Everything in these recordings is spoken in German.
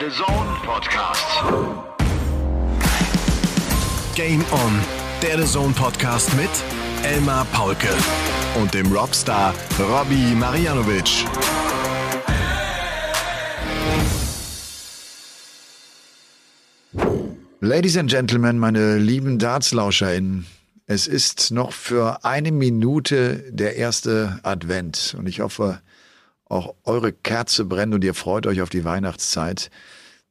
Der The Zone Podcast. Game On, der The Zone Podcast mit Elmar Paulke und dem Robstar Robbie Marianovic. Ladies and Gentlemen, meine lieben DartslauscherInnen, es ist noch für eine Minute der erste Advent und ich hoffe, auch eure Kerze brennt und ihr freut euch auf die Weihnachtszeit,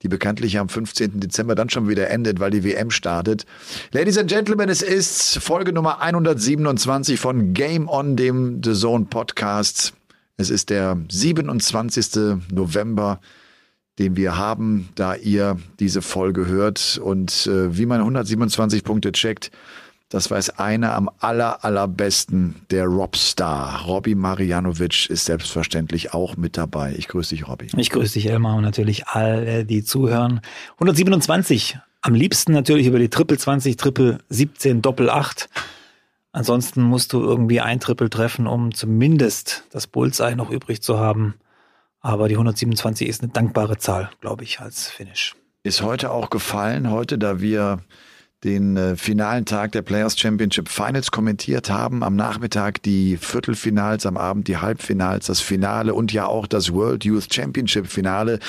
die bekanntlich am 15. Dezember dann schon wieder endet, weil die WM startet. Ladies and Gentlemen, es ist Folge Nummer 127 von Game On, dem The Zone Podcast. Es ist der 27. November den wir haben, da ihr diese Folge hört. Und äh, wie man 127 Punkte checkt, das weiß einer am aller, allerbesten, der Robstar. Robby Marianovic ist selbstverständlich auch mit dabei. Ich grüße dich, Robby. Ich grüße dich, Elmar, und natürlich alle, die zuhören. 127. Am liebsten natürlich über die Triple 20, Triple 17, Doppel 8. Ansonsten musst du irgendwie ein Triple treffen, um zumindest das Bullseye noch übrig zu haben. Aber die 127 ist eine dankbare Zahl, glaube ich, als Finish. Ist heute auch gefallen, heute, da wir den äh, finalen Tag der Players Championship Finals kommentiert haben. Am Nachmittag die Viertelfinals, am Abend die Halbfinals, das Finale und ja auch das World Youth Championship Finale,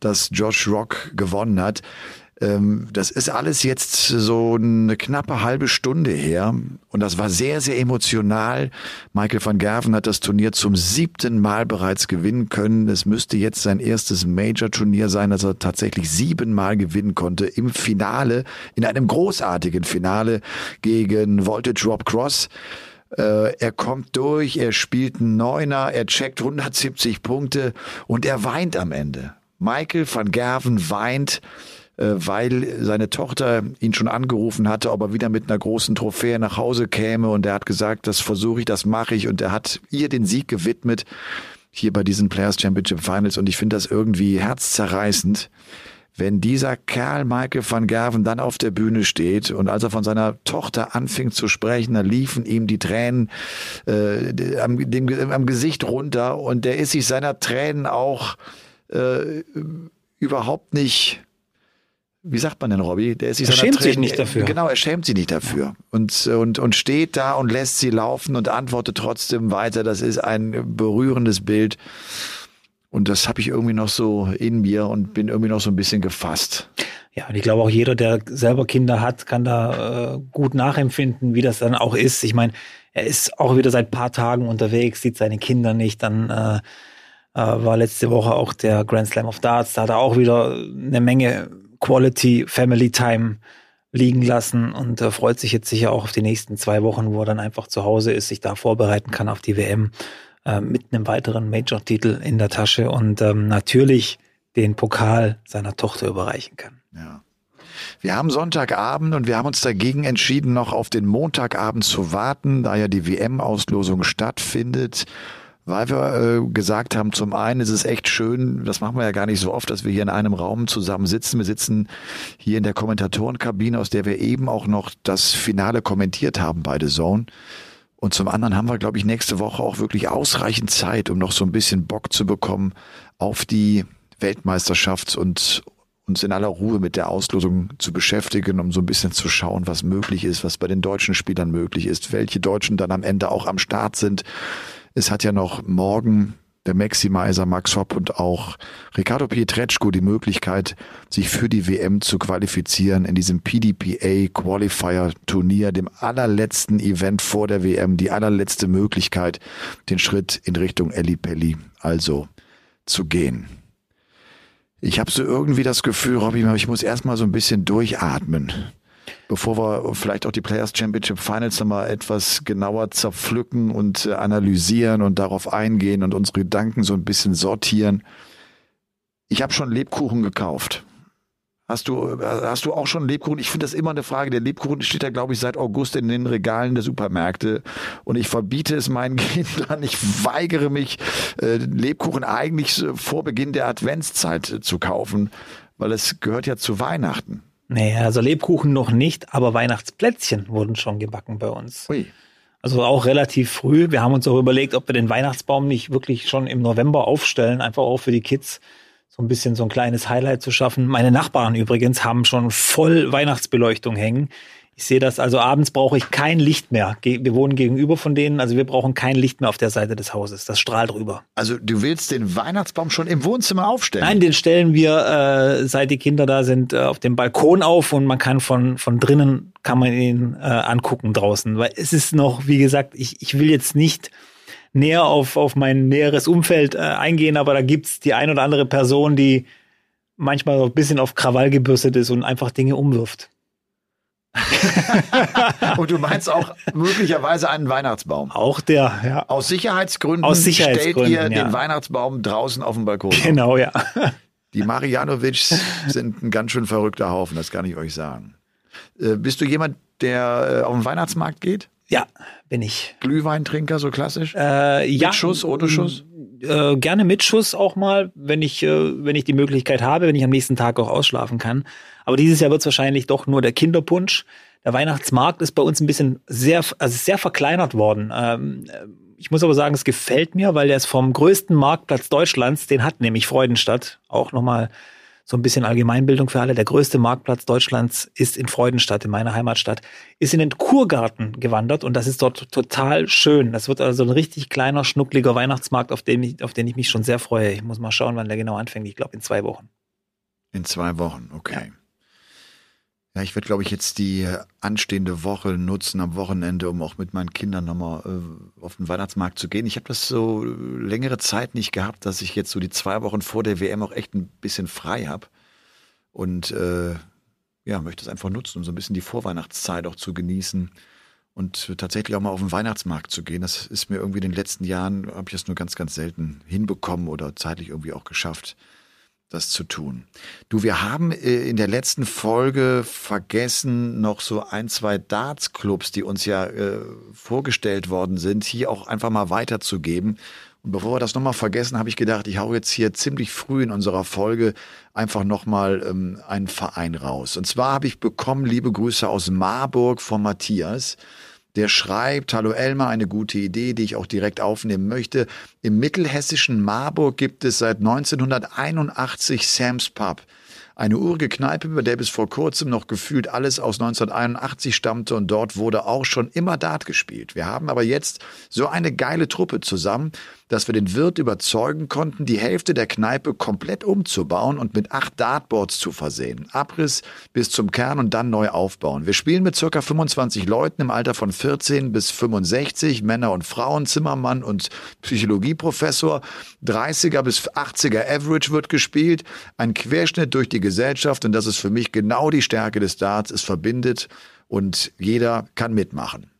das Josh Rock gewonnen hat. Ähm, das ist alles jetzt so eine knappe halbe Stunde her und das war sehr, sehr emotional. Michael van Gerven hat das Turnier zum siebten Mal bereits gewinnen können. Es müsste jetzt sein erstes Major-Turnier sein, das er tatsächlich siebenmal gewinnen konnte im Finale, in einem großartigen Finale gegen Voltage Rob Cross. Äh, er kommt durch, er spielt einen Neuner, er checkt 170 Punkte und er weint am Ende. Michael van Gerven weint weil seine Tochter ihn schon angerufen hatte, ob er wieder mit einer großen Trophäe nach Hause käme. Und er hat gesagt, das versuche ich, das mache ich. Und er hat ihr den Sieg gewidmet hier bei diesen Players Championship Finals. Und ich finde das irgendwie herzzerreißend, wenn dieser Kerl Michael van Gerven dann auf der Bühne steht und als er von seiner Tochter anfing zu sprechen, da liefen ihm die Tränen äh, am, dem, am Gesicht runter. Und der ist sich seiner Tränen auch äh, überhaupt nicht wie sagt man denn, Robby? Der ist sich er schämt Tränen, sich nicht dafür. Genau, er schämt sich nicht dafür. Und, und, und steht da und lässt sie laufen und antwortet trotzdem weiter. Das ist ein berührendes Bild. Und das habe ich irgendwie noch so in mir und bin irgendwie noch so ein bisschen gefasst. Ja, und ich glaube auch jeder, der selber Kinder hat, kann da äh, gut nachempfinden, wie das dann auch ist. Ich meine, er ist auch wieder seit paar Tagen unterwegs, sieht seine Kinder nicht. Dann äh, äh, war letzte Woche auch der Grand Slam of Darts. Da hat er auch wieder eine Menge Quality Family Time liegen lassen und äh, freut sich jetzt sicher auch auf die nächsten zwei Wochen, wo er dann einfach zu Hause ist, sich da vorbereiten kann auf die WM äh, mit einem weiteren Major-Titel in der Tasche und ähm, natürlich den Pokal seiner Tochter überreichen kann. Ja. Wir haben Sonntagabend und wir haben uns dagegen entschieden, noch auf den Montagabend zu warten, da ja die WM-Auslosung stattfindet weil wir äh, gesagt haben, zum einen ist es echt schön, das machen wir ja gar nicht so oft, dass wir hier in einem Raum zusammen sitzen. Wir sitzen hier in der Kommentatorenkabine, aus der wir eben auch noch das Finale kommentiert haben bei The Zone. Und zum anderen haben wir, glaube ich, nächste Woche auch wirklich ausreichend Zeit, um noch so ein bisschen Bock zu bekommen auf die Weltmeisterschaft und uns in aller Ruhe mit der Auslosung zu beschäftigen, um so ein bisschen zu schauen, was möglich ist, was bei den deutschen Spielern möglich ist, welche Deutschen dann am Ende auch am Start sind. Es hat ja noch morgen der Maximizer Max Hopp und auch Ricardo Pietreczko die Möglichkeit, sich für die WM zu qualifizieren in diesem PDPA Qualifier Turnier, dem allerletzten Event vor der WM, die allerletzte Möglichkeit, den Schritt in Richtung Eli Pelli also zu gehen. Ich habe so irgendwie das Gefühl, Robby, ich muss erstmal so ein bisschen durchatmen bevor wir vielleicht auch die Players Championship Finals nochmal etwas genauer zerpflücken und äh, analysieren und darauf eingehen und unsere Gedanken so ein bisschen sortieren. Ich habe schon Lebkuchen gekauft. Hast du, hast du auch schon Lebkuchen? Ich finde das immer eine Frage. Der Lebkuchen steht ja, glaube ich, seit August in den Regalen der Supermärkte. Und ich verbiete es meinen Kindern. Ich weigere mich, äh, Lebkuchen eigentlich vor Beginn der Adventszeit zu kaufen, weil es gehört ja zu Weihnachten. Nee, also Lebkuchen noch nicht, aber Weihnachtsplätzchen wurden schon gebacken bei uns. Ui. Also auch relativ früh. Wir haben uns auch überlegt, ob wir den Weihnachtsbaum nicht wirklich schon im November aufstellen, einfach auch für die Kids so ein bisschen so ein kleines Highlight zu schaffen. Meine Nachbarn übrigens haben schon voll Weihnachtsbeleuchtung hängen. Ich sehe das, also abends brauche ich kein Licht mehr. Wir wohnen gegenüber von denen, also wir brauchen kein Licht mehr auf der Seite des Hauses. Das strahlt rüber. Also du willst den Weihnachtsbaum schon im Wohnzimmer aufstellen? Nein, den stellen wir, äh, seit die Kinder da sind, äh, auf dem Balkon auf und man kann von, von drinnen, kann man ihn äh, angucken draußen. Weil es ist noch, wie gesagt, ich, ich will jetzt nicht näher auf, auf mein näheres Umfeld äh, eingehen, aber da gibt's die ein oder andere Person, die manchmal so ein bisschen auf Krawall gebürstet ist und einfach Dinge umwirft. und du meinst auch möglicherweise einen Weihnachtsbaum. Auch der, ja. Aus Sicherheitsgründen, Aus Sicherheitsgründen stellt ihr ja. den Weihnachtsbaum draußen auf dem Balkon. Genau, ja. Die Marianovics sind ein ganz schön verrückter Haufen, das kann ich euch sagen. Äh, bist du jemand, der äh, auf den Weihnachtsmarkt geht? Ja, bin ich. Glühweintrinker, so klassisch? Äh, ja, Mit Schuss, ohne Schuss? Äh, gerne mit Schuss auch mal, wenn ich, äh, wenn ich die Möglichkeit habe, wenn ich am nächsten Tag auch ausschlafen kann. Aber dieses Jahr wird es wahrscheinlich doch nur der Kinderpunsch. Der Weihnachtsmarkt ist bei uns ein bisschen sehr, also sehr verkleinert worden. Ähm, ich muss aber sagen, es gefällt mir, weil der ist vom größten Marktplatz Deutschlands, den hat nämlich Freudenstadt, auch nochmal so ein bisschen Allgemeinbildung für alle. Der größte Marktplatz Deutschlands ist in Freudenstadt, in meiner Heimatstadt, ist in den Kurgarten gewandert und das ist dort total schön. Das wird also ein richtig kleiner, schnuckliger Weihnachtsmarkt, auf den, ich, auf den ich mich schon sehr freue. Ich muss mal schauen, wann der genau anfängt. Ich glaube, in zwei Wochen. In zwei Wochen, okay. Ja, ich werde, glaube ich, jetzt die anstehende Woche nutzen am Wochenende, um auch mit meinen Kindern nochmal äh, auf den Weihnachtsmarkt zu gehen. Ich habe das so längere Zeit nicht gehabt, dass ich jetzt so die zwei Wochen vor der WM auch echt ein bisschen frei habe. Und äh, ja, möchte es einfach nutzen, um so ein bisschen die Vorweihnachtszeit auch zu genießen und tatsächlich auch mal auf den Weihnachtsmarkt zu gehen. Das ist mir irgendwie in den letzten Jahren, habe ich das nur ganz, ganz selten hinbekommen oder zeitlich irgendwie auch geschafft das zu tun. Du, wir haben äh, in der letzten Folge vergessen, noch so ein, zwei Darts-Clubs, die uns ja äh, vorgestellt worden sind, hier auch einfach mal weiterzugeben. Und bevor wir das nochmal vergessen, habe ich gedacht, ich hau jetzt hier ziemlich früh in unserer Folge einfach nochmal ähm, einen Verein raus. Und zwar habe ich bekommen, liebe Grüße aus Marburg von Matthias der schreibt, hallo Elmar, eine gute Idee, die ich auch direkt aufnehmen möchte. Im mittelhessischen Marburg gibt es seit 1981 Sam's Pub. Eine urige Kneipe, über der bis vor kurzem noch gefühlt alles aus 1981 stammte und dort wurde auch schon immer Dart gespielt. Wir haben aber jetzt so eine geile Truppe zusammen, dass wir den Wirt überzeugen konnten, die Hälfte der Kneipe komplett umzubauen und mit acht Dartboards zu versehen. Abriss bis zum Kern und dann neu aufbauen. Wir spielen mit circa 25 Leuten im Alter von 14 bis 65, Männer und Frauen, Zimmermann und Psychologieprofessor. 30er bis 80er Average wird gespielt. Ein Querschnitt durch die Gesellschaft und das ist für mich genau die Stärke des Darts. Es verbindet und jeder kann mitmachen.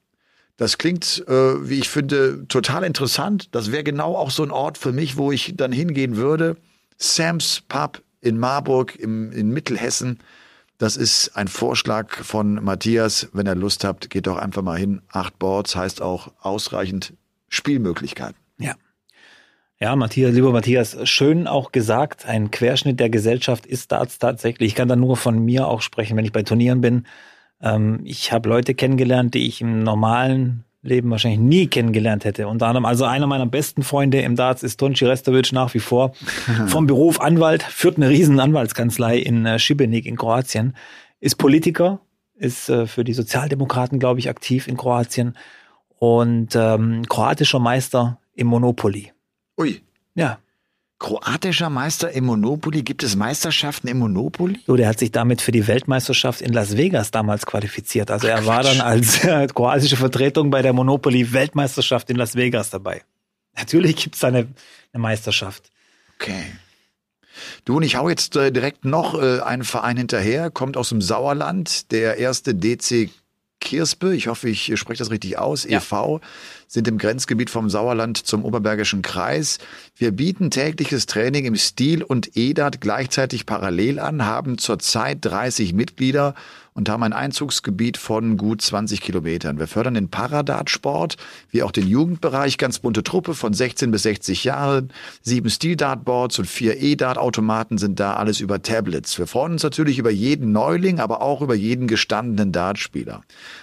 Das klingt, äh, wie ich finde, total interessant. Das wäre genau auch so ein Ort für mich, wo ich dann hingehen würde. Sam's Pub in Marburg im, in Mittelhessen. Das ist ein Vorschlag von Matthias. Wenn ihr Lust habt, geht doch einfach mal hin. Acht Boards heißt auch ausreichend Spielmöglichkeiten. Ja. Ja, Matthias, lieber Matthias, schön auch gesagt. Ein Querschnitt der Gesellschaft ist Darts tatsächlich. Ich kann da nur von mir auch sprechen, wenn ich bei Turnieren bin. Ähm, ich habe Leute kennengelernt, die ich im normalen Leben wahrscheinlich nie kennengelernt hätte. Unter anderem, also einer meiner besten Freunde im Darts ist Tonci Restovic nach wie vor. Vom Beruf Anwalt, führt eine riesen Anwaltskanzlei in äh, Šibenik in Kroatien, ist Politiker, ist äh, für die Sozialdemokraten, glaube ich, aktiv in Kroatien und ähm, kroatischer Meister im Monopoly. Ui. Ja, Kroatischer Meister im Monopoly. Gibt es Meisterschaften im Monopoly? So, der hat sich damit für die Weltmeisterschaft in Las Vegas damals qualifiziert. Also er war dann als äh, kroatische Vertretung bei der Monopoly-Weltmeisterschaft in Las Vegas dabei. Natürlich gibt's da eine, eine Meisterschaft. Okay. Du und ich hau jetzt äh, direkt noch äh, einen Verein hinterher, kommt aus dem Sauerland, der erste DC Kirspe, ich hoffe, ich spreche das richtig aus, Ja. e.V., sind im Grenzgebiet vom Sauerland zum Oberbergischen Kreis. Wir bieten tägliches Training im Stil und EDAT gleichzeitig parallel an, haben zurzeit 30 Mitglieder und haben ein Einzugsgebiet von gut 20 Kilometern. Wir fördern den Paradartsport, wie auch den Jugendbereich, ganz bunte Truppe von 16 bis 60 Jahren. Sieben Stil-Dartboards und vier E-Dart-Automaten sind da, alles über Tablets. Wir freuen uns natürlich über jeden Neuling, aber auch über jeden gestandenen Dartspieler.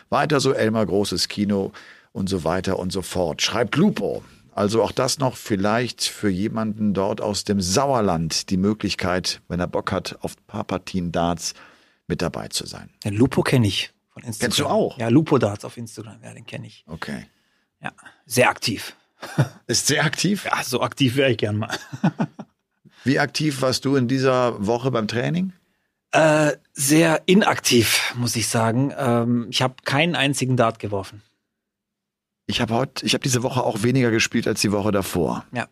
Weiter so Elmar Großes Kino und so weiter und so fort. Schreibt Lupo. Also auch das noch vielleicht für jemanden dort aus dem Sauerland die Möglichkeit, wenn er Bock hat, auf ein paar Partien Darts mit dabei zu sein. Den Lupo kenne ich von Instagram. Kennst du auch? Ja, Lupo Darts auf Instagram, ja, den kenne ich. Okay. Ja, sehr aktiv. Ist sehr aktiv? Ja, so aktiv wäre ich gern mal. Wie aktiv warst du in dieser Woche beim Training? Äh, sehr inaktiv, muss ich sagen. Ähm, ich habe keinen einzigen Dart geworfen. Ich habe heute, ich habe diese Woche auch weniger gespielt als die Woche davor. Ja.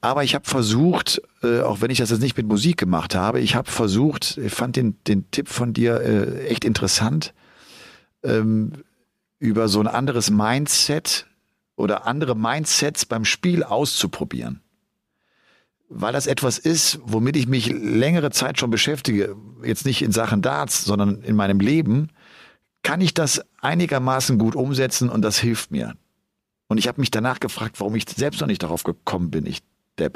Aber ich habe versucht, äh, auch wenn ich das jetzt nicht mit Musik gemacht habe, ich habe versucht, ich fand den, den Tipp von dir äh, echt interessant, ähm, über so ein anderes Mindset oder andere Mindsets beim Spiel auszuprobieren. Weil das etwas ist, womit ich mich längere Zeit schon beschäftige, jetzt nicht in Sachen Darts, sondern in meinem Leben, kann ich das einigermaßen gut umsetzen und das hilft mir. Und ich habe mich danach gefragt, warum ich selbst noch nicht darauf gekommen bin, ich Depp.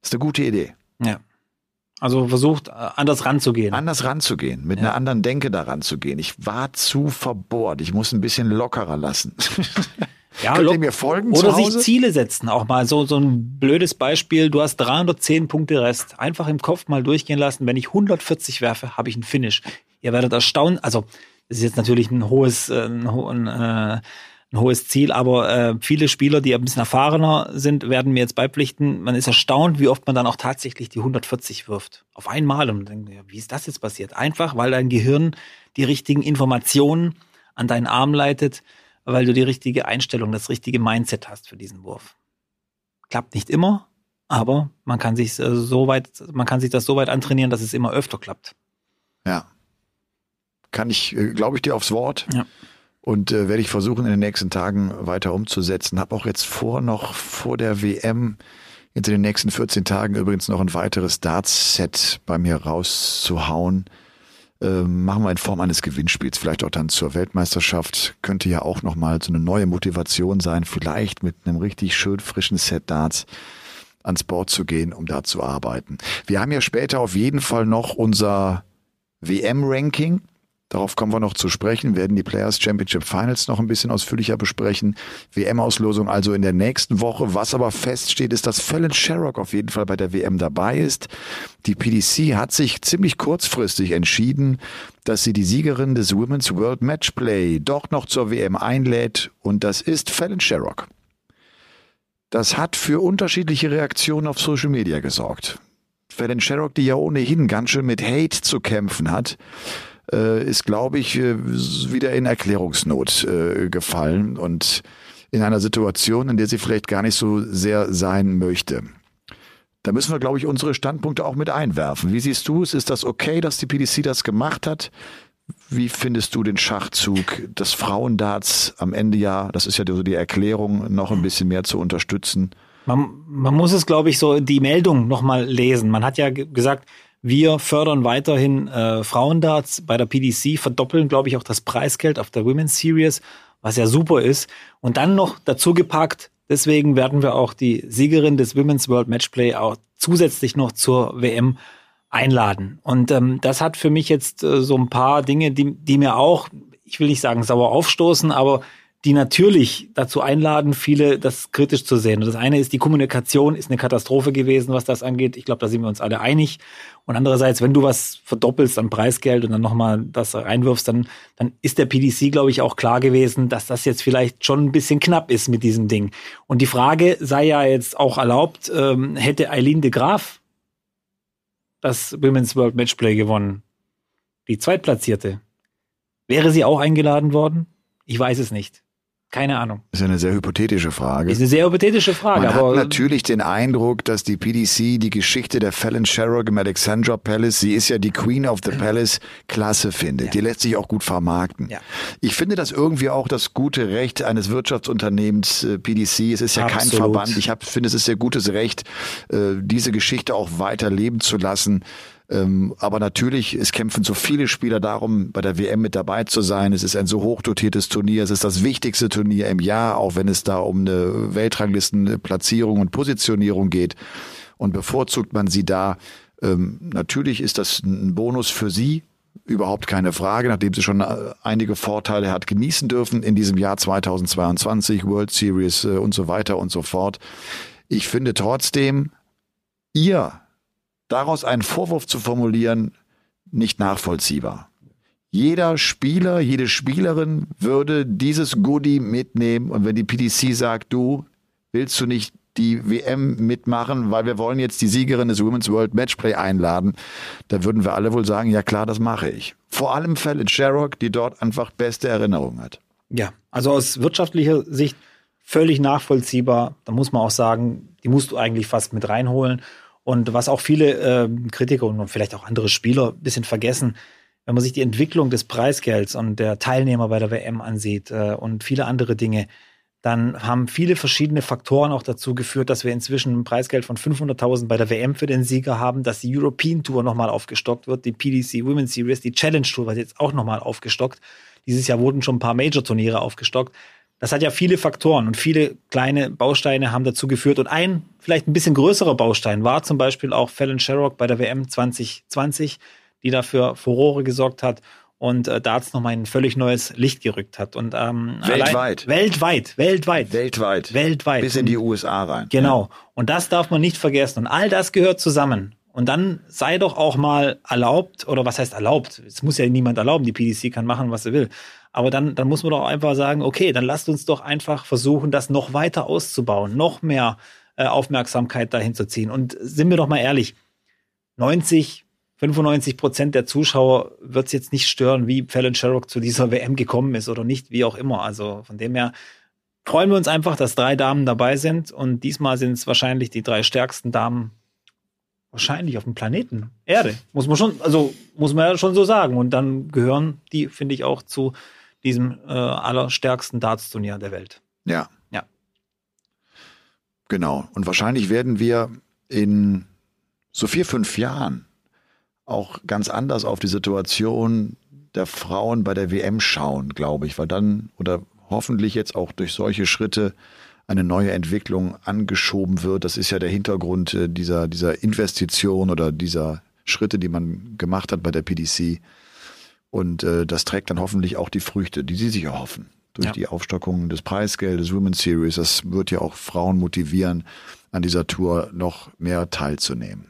Das ist eine gute Idee. Ja. Also versucht, äh, anders ranzugehen. Anders ranzugehen, mit Ja. einer anderen Denke daran zu gehen. Ich war zu verbohrt. Ich muss ein bisschen lockerer lassen. ja, Könnt ihr mir folgen Oder sich? Ziele setzen. Auch mal so, so ein blödes Beispiel. Du hast 310 Punkte Rest. Einfach im Kopf mal durchgehen lassen. Wenn ich 140 werfe, habe ich einen Finish. Ihr werdet erstaunen. Also, das ist jetzt natürlich ein hohes, äh, ein, ein, äh, ein hohes Ziel, aber äh, viele Spieler, die ein bisschen erfahrener sind, werden mir jetzt beipflichten. Man ist erstaunt, wie oft man dann auch tatsächlich die 140 wirft. Auf einmal. Und man denkt, ja, wie ist das jetzt passiert? Einfach, weil dein Gehirn die richtigen Informationen an deinen Arm leitet, weil du die richtige Einstellung, das richtige Mindset hast für diesen Wurf. Klappt nicht immer, aber man kann sich äh, so weit, man kann sich das so weit antrainieren, dass es immer öfter klappt. Ja. Kann ich, äh, glaube ich dir aufs Wort. Ja. Und äh, werde ich versuchen, in den nächsten Tagen weiter umzusetzen. Hab auch jetzt vor, noch vor der WM, in den nächsten 14 Tagen übrigens noch ein weiteres Darts-Set bei mir rauszuhauen. Ähm, machen wir in Form eines Gewinnspiels, vielleicht auch dann zur Weltmeisterschaft. Könnte ja auch nochmal so eine neue Motivation sein, vielleicht mit einem richtig schön frischen Set Darts ans Board zu gehen, um da zu arbeiten. Wir haben ja später auf jeden Fall noch unser WM-Ranking. Darauf kommen wir noch zu sprechen, werden die Players Championship Finals noch ein bisschen ausführlicher besprechen. WM-Auslosung also in der nächsten Woche. Was aber feststeht, ist, dass Fallon Sherrock auf jeden Fall bei der WM dabei ist. Die PDC hat sich ziemlich kurzfristig entschieden, dass sie die Siegerin des Women's World Matchplay doch noch zur WM einlädt und das ist Fallon Sherrock. Das hat für unterschiedliche Reaktionen auf Social Media gesorgt. Fallon Sherrock, die ja ohnehin ganz schön mit Hate zu kämpfen hat, äh, ist, glaube ich, äh, wieder in Erklärungsnot äh, gefallen und in einer Situation, in der sie vielleicht gar nicht so sehr sein möchte. Da müssen wir, glaube ich, unsere Standpunkte auch mit einwerfen. Wie siehst du es? Ist das okay, dass die PDC das gemacht hat? Wie findest du den Schachzug des Frauendarts am Ende ja, das ist ja so die Erklärung, noch ein bisschen mehr zu unterstützen? Man, man muss es, glaube ich, so die Meldung nochmal lesen. Man hat ja ge- gesagt, wir fördern weiterhin äh, Frauendarts bei der PDC, verdoppeln, glaube ich, auch das Preisgeld auf der Women's Series, was ja super ist. Und dann noch dazu gepackt, deswegen werden wir auch die Siegerin des Women's World Matchplay auch zusätzlich noch zur WM einladen. Und ähm, das hat für mich jetzt äh, so ein paar Dinge, die, die mir auch, ich will nicht sagen sauer aufstoßen, aber die natürlich dazu einladen, viele das kritisch zu sehen. Und das eine ist, die Kommunikation ist eine Katastrophe gewesen, was das angeht. Ich glaube, da sind wir uns alle einig. Und andererseits, wenn du was verdoppelst an Preisgeld und dann nochmal das reinwirfst, dann, dann ist der PDC, glaube ich, auch klar gewesen, dass das jetzt vielleicht schon ein bisschen knapp ist mit diesem Ding. Und die Frage sei ja jetzt auch erlaubt, ähm, hätte Eileen de Graaf das Women's World Matchplay gewonnen, die Zweitplatzierte, wäre sie auch eingeladen worden? Ich weiß es nicht. Keine Ahnung. Ist ja eine sehr hypothetische Frage. Ist eine sehr hypothetische Frage, Man aber hat natürlich den Eindruck, dass die PDC die Geschichte der Fallon Sherrock im Alexandra Palace, sie ist ja die Queen of the Palace, klasse findet. Ja. Die lässt sich auch gut vermarkten. Ja. Ich finde das irgendwie auch das gute Recht eines Wirtschaftsunternehmens äh, PDC. Es ist ja kein Absolut. Verband. Ich hab, finde, es ist ihr gutes Recht, äh, diese Geschichte auch weiter leben zu lassen. Ähm, aber natürlich, es kämpfen so viele Spieler darum, bei der WM mit dabei zu sein. Es ist ein so hochdotiertes Turnier. Es ist das wichtigste Turnier im Jahr, auch wenn es da um eine Weltranglistenplatzierung und Positionierung geht. Und bevorzugt man sie da. Ähm, natürlich ist das ein Bonus für sie, überhaupt keine Frage, nachdem sie schon äh, einige Vorteile hat genießen dürfen in diesem Jahr 2022, World Series äh, und so weiter und so fort. Ich finde trotzdem, ihr daraus einen Vorwurf zu formulieren, nicht nachvollziehbar. Jeder Spieler, jede Spielerin würde dieses Goodie mitnehmen und wenn die PDC sagt, du willst du nicht die WM mitmachen, weil wir wollen jetzt die Siegerin des Women's World Matchplay einladen, da würden wir alle wohl sagen, ja klar, das mache ich. Vor allem Fallon Sherrock, die dort einfach beste Erinnerungen hat. Ja, also aus wirtschaftlicher Sicht völlig nachvollziehbar. Da muss man auch sagen, die musst du eigentlich fast mit reinholen. Und was auch viele äh, Kritiker und vielleicht auch andere Spieler ein bisschen vergessen, wenn man sich die Entwicklung des Preisgelds und der Teilnehmer bei der WM ansieht äh, und viele andere Dinge, dann haben viele verschiedene Faktoren auch dazu geführt, dass wir inzwischen ein Preisgeld von 500.000 bei der WM für den Sieger haben, dass die European Tour nochmal aufgestockt wird, die PDC Women's Series, die Challenge Tour wird jetzt auch nochmal aufgestockt. Dieses Jahr wurden schon ein paar Major-Turniere aufgestockt. Das hat ja viele Faktoren und viele kleine Bausteine haben dazu geführt. Und ein vielleicht ein bisschen größerer Baustein war zum Beispiel auch Fallon Sherrock bei der WM 2020, die dafür Furore gesorgt hat und äh, Darts nochmal ein völlig neues Licht gerückt hat. Und ähm, weltweit. Allein, weltweit, weltweit. Weltweit. Weltweit. Bis in die USA rein. Genau. Ja. Und das darf man nicht vergessen. Und all das gehört zusammen. Und dann sei doch auch mal erlaubt, oder was heißt erlaubt? Es muss ja niemand erlauben, die PDC kann machen, was sie will. Aber dann, dann muss man doch einfach sagen, okay, dann lasst uns doch einfach versuchen, das noch weiter auszubauen, noch mehr äh, Aufmerksamkeit dahin zu ziehen. Und sind wir doch mal ehrlich, 90, 95 Prozent der Zuschauer wird es jetzt nicht stören, wie Fallon Sherrock zu dieser WM gekommen ist oder nicht, wie auch immer. Also von dem her freuen wir uns einfach, dass drei Damen dabei sind. Und diesmal sind es wahrscheinlich die drei stärksten Damen wahrscheinlich auf dem Planeten Erde. Muss man schon, also muss man ja schon so sagen. Und dann gehören die, finde ich, auch zu diesem äh, allerstärksten Darts-Turnier der Welt. Ja. Ja. Genau. Und wahrscheinlich werden wir in so vier, fünf Jahren auch ganz anders auf die Situation der Frauen bei der WM schauen, glaube ich, weil dann oder hoffentlich jetzt auch durch solche Schritte eine neue Entwicklung angeschoben wird. Das ist ja der Hintergrund äh, dieser, dieser Investition oder dieser Schritte, die man gemacht hat bei der PDC. Und äh, das trägt dann hoffentlich auch die Früchte, die sie sich erhoffen. Durch ja. die Aufstockung des Preisgeldes, Women's Series. Das wird ja auch Frauen motivieren, an dieser Tour noch mehr teilzunehmen.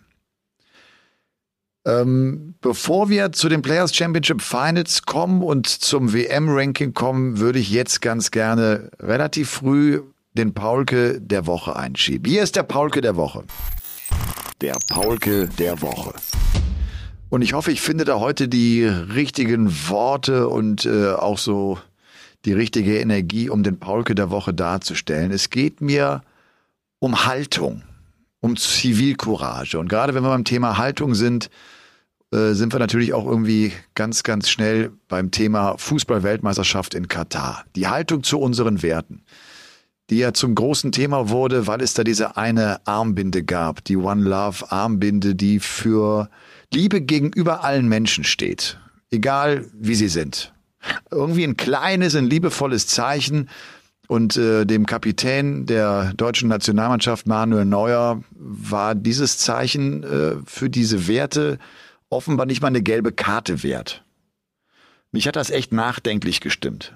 Ähm, bevor wir zu den Players Championship Finals kommen und zum WM-Ranking kommen, würde ich jetzt ganz gerne relativ früh den Paulke der Woche einschieben. Hier ist der Paulke der Woche. Der Paulke der Woche. Und ich hoffe, ich finde da heute die richtigen Worte und äh, auch so die richtige Energie, um den Paulke der Woche darzustellen. Es geht mir um Haltung, um Zivilcourage. Und gerade wenn wir beim Thema Haltung sind, äh, sind wir natürlich auch irgendwie ganz, ganz schnell beim Thema Fußball-Weltmeisterschaft in Katar. Die Haltung zu unseren Werten die ja zum großen Thema wurde, weil es da diese eine Armbinde gab, die One Love Armbinde, die für Liebe gegenüber allen Menschen steht, egal wie sie sind. Irgendwie ein kleines, ein liebevolles Zeichen. Und äh, dem Kapitän der deutschen Nationalmannschaft Manuel Neuer war dieses Zeichen äh, für diese Werte offenbar nicht mal eine gelbe Karte wert. Mich hat das echt nachdenklich gestimmt.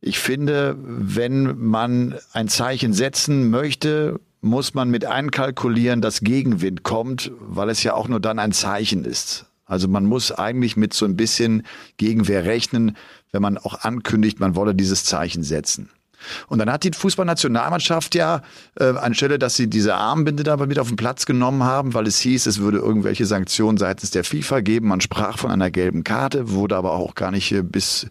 Ich finde, wenn man ein Zeichen setzen möchte, muss man mit einkalkulieren, dass Gegenwind kommt, weil es ja auch nur dann ein Zeichen ist. Also man muss eigentlich mit so ein bisschen Gegenwehr rechnen, wenn man auch ankündigt, man wolle dieses Zeichen setzen. Und dann hat die Fußballnationalmannschaft ja, äh, anstelle, dass sie diese Armbinde da mit auf den Platz genommen haben, weil es hieß, es würde irgendwelche Sanktionen seitens der FIFA geben. Man sprach von einer gelben Karte, wurde aber auch gar nicht äh, bis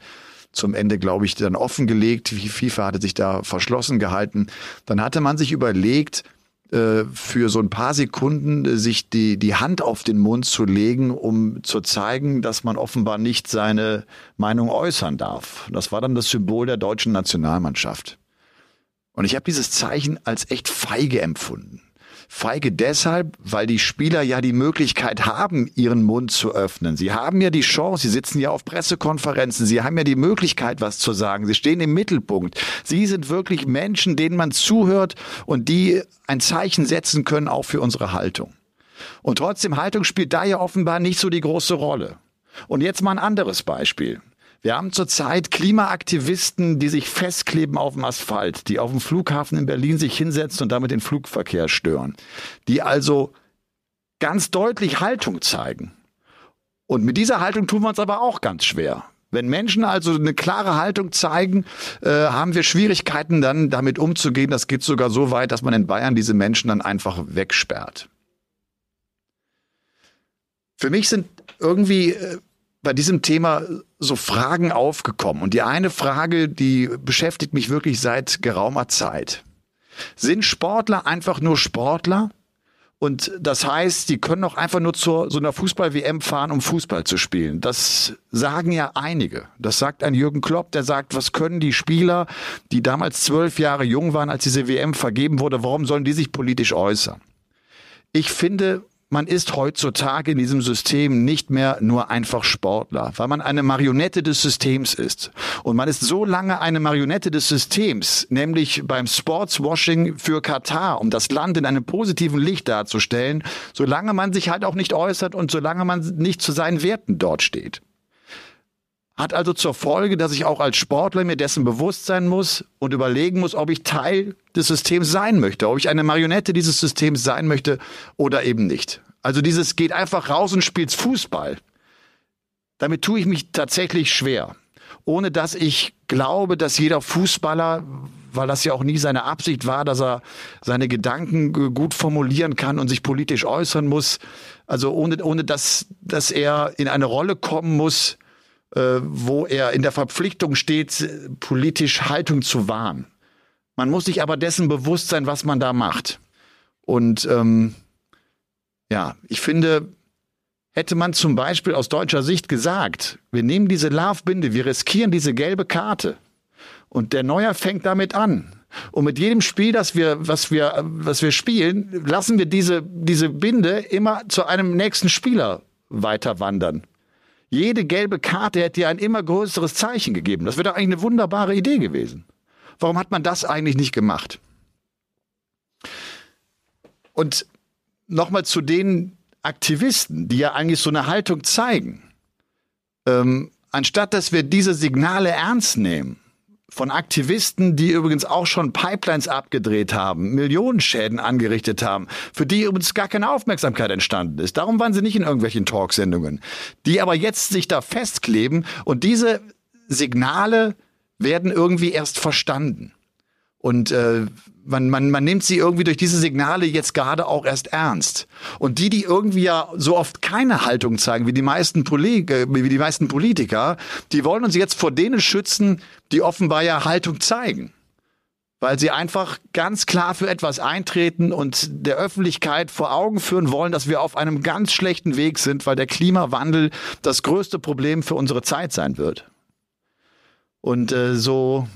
zum Ende, glaube ich, dann offengelegt. FIFA hatte sich da verschlossen gehalten. Dann hatte man sich überlegt, äh, für so ein paar Sekunden äh, sich die, die Hand auf den Mund zu legen, um zu zeigen, dass man offenbar nicht seine Meinung äußern darf. Das war dann das Symbol der deutschen Nationalmannschaft. Und ich habe dieses Zeichen als echt feige empfunden. Feige deshalb, weil die Spieler ja die Möglichkeit haben, ihren Mund zu öffnen. Sie haben ja die Chance, sie sitzen ja auf Pressekonferenzen, sie haben ja die Möglichkeit, was zu sagen. Sie stehen im Mittelpunkt. Sie sind wirklich Menschen, denen man zuhört und die ein Zeichen setzen können, auch für unsere Haltung. Und trotzdem, Haltung spielt da ja offenbar nicht so die große Rolle. Und jetzt mal ein anderes Beispiel. Wir haben zurzeit Klimaaktivisten, die sich festkleben auf dem Asphalt, die auf dem Flughafen in Berlin sich hinsetzen und damit den Flugverkehr stören, die also ganz deutlich Haltung zeigen. Und mit dieser Haltung tun wir uns aber auch ganz schwer. Wenn Menschen also eine klare Haltung zeigen, äh, haben wir Schwierigkeiten dann damit umzugehen. Das geht sogar so weit, dass man in Bayern diese Menschen dann einfach wegsperrt. Für mich sind irgendwie äh, bei diesem Thema so Fragen aufgekommen. Und die eine Frage, die beschäftigt mich wirklich seit geraumer Zeit. Sind Sportler einfach nur Sportler? Und das heißt, die können auch einfach nur zu so einer Fußball-WM fahren, um Fußball zu spielen. Das sagen ja einige. Das sagt ein Jürgen Klopp, der sagt, was können die Spieler, die damals zwölf Jahre jung waren, als diese WM vergeben wurde, warum sollen die sich politisch äußern? Ich finde, man ist heutzutage in diesem System nicht mehr nur einfach Sportler, weil man eine Marionette des Systems ist. Und man ist so lange eine Marionette des Systems, nämlich beim Sportswashing für Katar, um das Land in einem positiven Licht darzustellen, solange man sich halt auch nicht äußert und solange man nicht zu seinen Werten dort steht. Hat also zur Folge, dass ich auch als Sportler mir dessen bewusst sein muss und überlegen muss, ob ich Teil des Systems sein möchte, ob ich eine Marionette dieses Systems sein möchte oder eben nicht. Also dieses geht einfach raus und spielt Fußball. Damit tue ich mich tatsächlich schwer. Ohne dass ich glaube, dass jeder Fußballer, weil das ja auch nie seine Absicht war, dass er seine Gedanken gut formulieren kann und sich politisch äußern muss. Also ohne, ohne dass, dass er in eine Rolle kommen muss, wo er in der Verpflichtung steht, politisch Haltung zu wahren. Man muss sich aber dessen bewusst sein, was man da macht. Und ähm, ja, ich finde, hätte man zum Beispiel aus deutscher Sicht gesagt, wir nehmen diese Love-Binde, wir riskieren diese gelbe Karte und der Neuer fängt damit an. Und mit jedem Spiel, das wir, was wir, was wir spielen, lassen wir diese, diese Binde immer zu einem nächsten Spieler weiter wandern. Jede gelbe Karte hätte ja ein immer größeres Zeichen gegeben. Das wäre doch eigentlich eine wunderbare Idee gewesen. Warum hat man das eigentlich nicht gemacht? Und nochmal zu den Aktivisten, die ja eigentlich so eine Haltung zeigen. Ähm, anstatt dass wir diese Signale ernst nehmen, von Aktivisten, die übrigens auch schon Pipelines abgedreht haben, Millionenschäden angerichtet haben, für die übrigens gar keine Aufmerksamkeit entstanden ist. Darum waren sie nicht in irgendwelchen Talksendungen. Die aber jetzt sich da festkleben und diese Signale werden irgendwie erst verstanden. Und äh, man, man, man nimmt sie irgendwie durch diese Signale jetzt gerade auch erst ernst. Und die, die irgendwie ja so oft keine Haltung zeigen, wie die meisten, Poli äh, wie die meisten Politiker, die wollen uns jetzt vor denen schützen, die offenbar ja Haltung zeigen. Weil sie einfach ganz klar für etwas eintreten und der Öffentlichkeit vor Augen führen wollen, dass wir auf einem ganz schlechten Weg sind, weil der Klimawandel das größte Problem für unsere Zeit sein wird. Und äh, so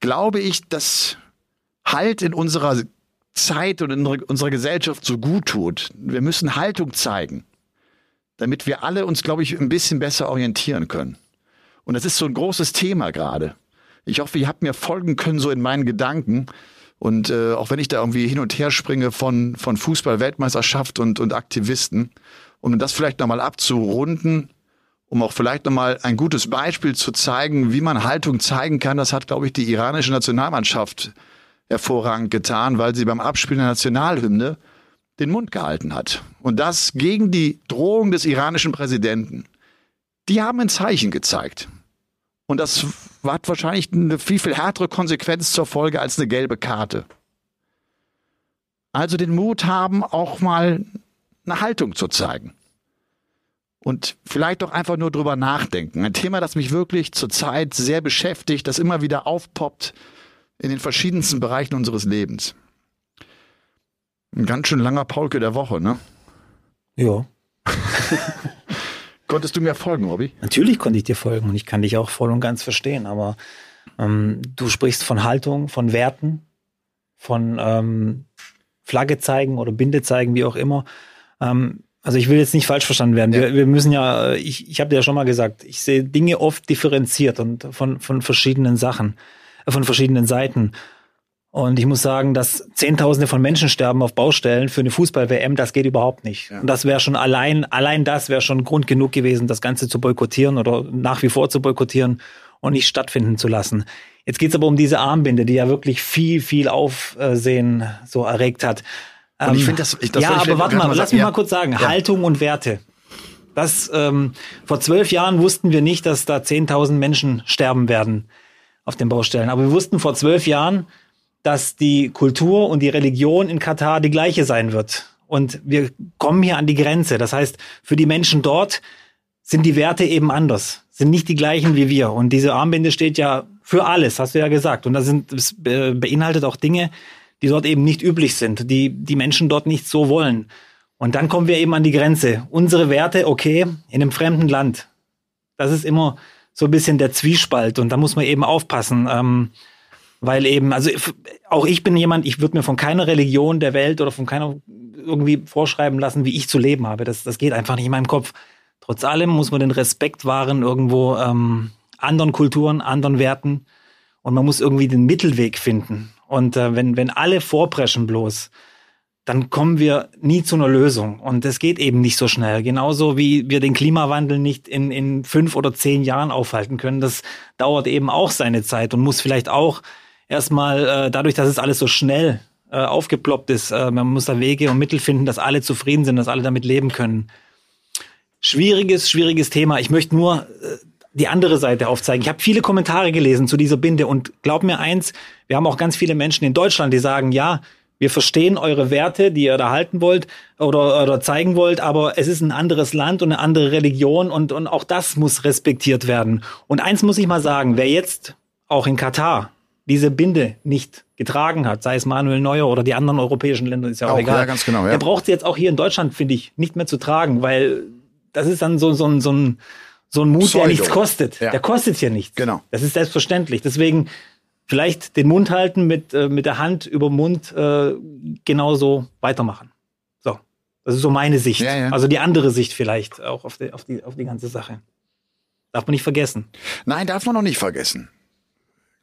glaube ich, dass Halt in unserer Zeit und in unserer Gesellschaft so gut tut. Wir müssen Haltung zeigen, damit wir alle uns, glaube ich, ein bisschen besser orientieren können. Und das ist so ein großes Thema gerade. Ich hoffe, ihr habt mir folgen können so in meinen Gedanken. Und äh, auch wenn ich da irgendwie hin und her springe von, von Fußball-Weltmeisterschaft und, und Aktivisten, um das vielleicht nochmal abzurunden, um auch vielleicht nochmal ein gutes Beispiel zu zeigen, wie man Haltung zeigen kann, das hat, glaube ich, die iranische Nationalmannschaft hervorragend getan, weil sie beim Abspielen der Nationalhymne den Mund gehalten hat. Und das gegen die Drohung des iranischen Präsidenten. Die haben ein Zeichen gezeigt. Und das hat wahrscheinlich eine viel, viel härtere Konsequenz zur Folge als eine gelbe Karte. Also den Mut haben, auch mal eine Haltung zu zeigen. Und vielleicht doch einfach nur drüber nachdenken. Ein Thema, das mich wirklich zurzeit sehr beschäftigt, das immer wieder aufpoppt, in den verschiedensten Bereichen unseres Lebens. Ein ganz schön langer Paulke der Woche, ne? Ja. Konntest du mir folgen, Robby? Natürlich konnte ich dir folgen und ich kann dich auch voll und ganz verstehen, aber ähm, du sprichst von Haltung, von Werten, von ähm, Flagge zeigen oder Binde zeigen, wie auch immer. Ähm, also ich will jetzt nicht falsch verstanden werden. Ja. Wir, wir müssen ja, ich, ich habe dir ja schon mal gesagt, ich sehe Dinge oft differenziert und von, von verschiedenen Sachen von verschiedenen Seiten. Und ich muss sagen, dass Zehntausende von Menschen sterben auf Baustellen für eine Fußball-WM, das geht überhaupt nicht. Ja. Und das wäre schon allein, allein das wäre schon Grund genug gewesen, das Ganze zu boykottieren oder nach wie vor zu boykottieren und nicht stattfinden zu lassen. Jetzt geht's aber um diese Armbinde, die ja wirklich viel, viel Aufsehen so erregt hat. Und ich ähm, finde das, ich, das ja, aber warte mal, lass mich ja. mal kurz sagen. Ja. Haltung und Werte. Das, ähm, vor zwölf Jahren wussten wir nicht, dass da 10.000 Menschen sterben werden auf den Baustellen. Aber wir wussten vor zwölf Jahren, dass die Kultur und die Religion in Katar die gleiche sein wird. Und wir kommen hier an die Grenze. Das heißt, für die Menschen dort sind die Werte eben anders, sind nicht die gleichen wie wir. Und diese Armbinde steht ja für alles, hast du ja gesagt. Und das, sind, das beinhaltet auch Dinge, die dort eben nicht üblich sind, die die Menschen dort nicht so wollen. Und dann kommen wir eben an die Grenze. Unsere Werte, okay, in einem fremden Land. Das ist immer so ein bisschen der Zwiespalt und da muss man eben aufpassen. Ähm, weil eben, also auch ich bin jemand, ich würde mir von keiner Religion der Welt oder von keiner irgendwie vorschreiben lassen, wie ich zu leben habe. Das, das geht einfach nicht in meinem Kopf. Trotz allem muss man den Respekt wahren irgendwo ähm, anderen Kulturen, anderen Werten und man muss irgendwie den Mittelweg finden. Und äh, wenn, wenn alle vorpreschen bloß, dann kommen wir nie zu einer Lösung. Und das geht eben nicht so schnell. Genauso wie wir den Klimawandel nicht in, in fünf oder zehn Jahren aufhalten können. Das dauert eben auch seine Zeit und muss vielleicht auch erstmal, äh, dadurch, dass es alles so schnell äh, aufgeploppt ist, äh, man muss da Wege und Mittel finden, dass alle zufrieden sind, dass alle damit leben können. Schwieriges, schwieriges Thema. Ich möchte nur äh, die andere Seite aufzeigen. Ich habe viele Kommentare gelesen zu dieser Binde und glaub mir eins, wir haben auch ganz viele Menschen in Deutschland, die sagen, ja, wir verstehen eure Werte, die ihr da halten wollt oder, oder zeigen wollt, aber es ist ein anderes Land und eine andere Religion und, und auch das muss respektiert werden. Und eins muss ich mal sagen, wer jetzt auch in Katar diese Binde nicht getragen hat, sei es Manuel Neuer oder die anderen europäischen Länder, ist ja auch, auch egal. Ja, ganz genau, ja. Der braucht sie jetzt auch hier in Deutschland, finde ich, nicht mehr zu tragen, weil das ist dann so, so, so ein, so ein Mut, Pseudo. der nichts kostet. Ja. Der kostet hier nichts. Genau. Das ist selbstverständlich. Deswegen vielleicht den Mund halten, mit, äh, mit der Hand über Mund äh, genauso weitermachen. So, das ist so meine Sicht. Ja, ja. Also die andere Sicht vielleicht auch auf die, auf, die, auf die ganze Sache. Darf man nicht vergessen. Nein, darf man noch nicht vergessen.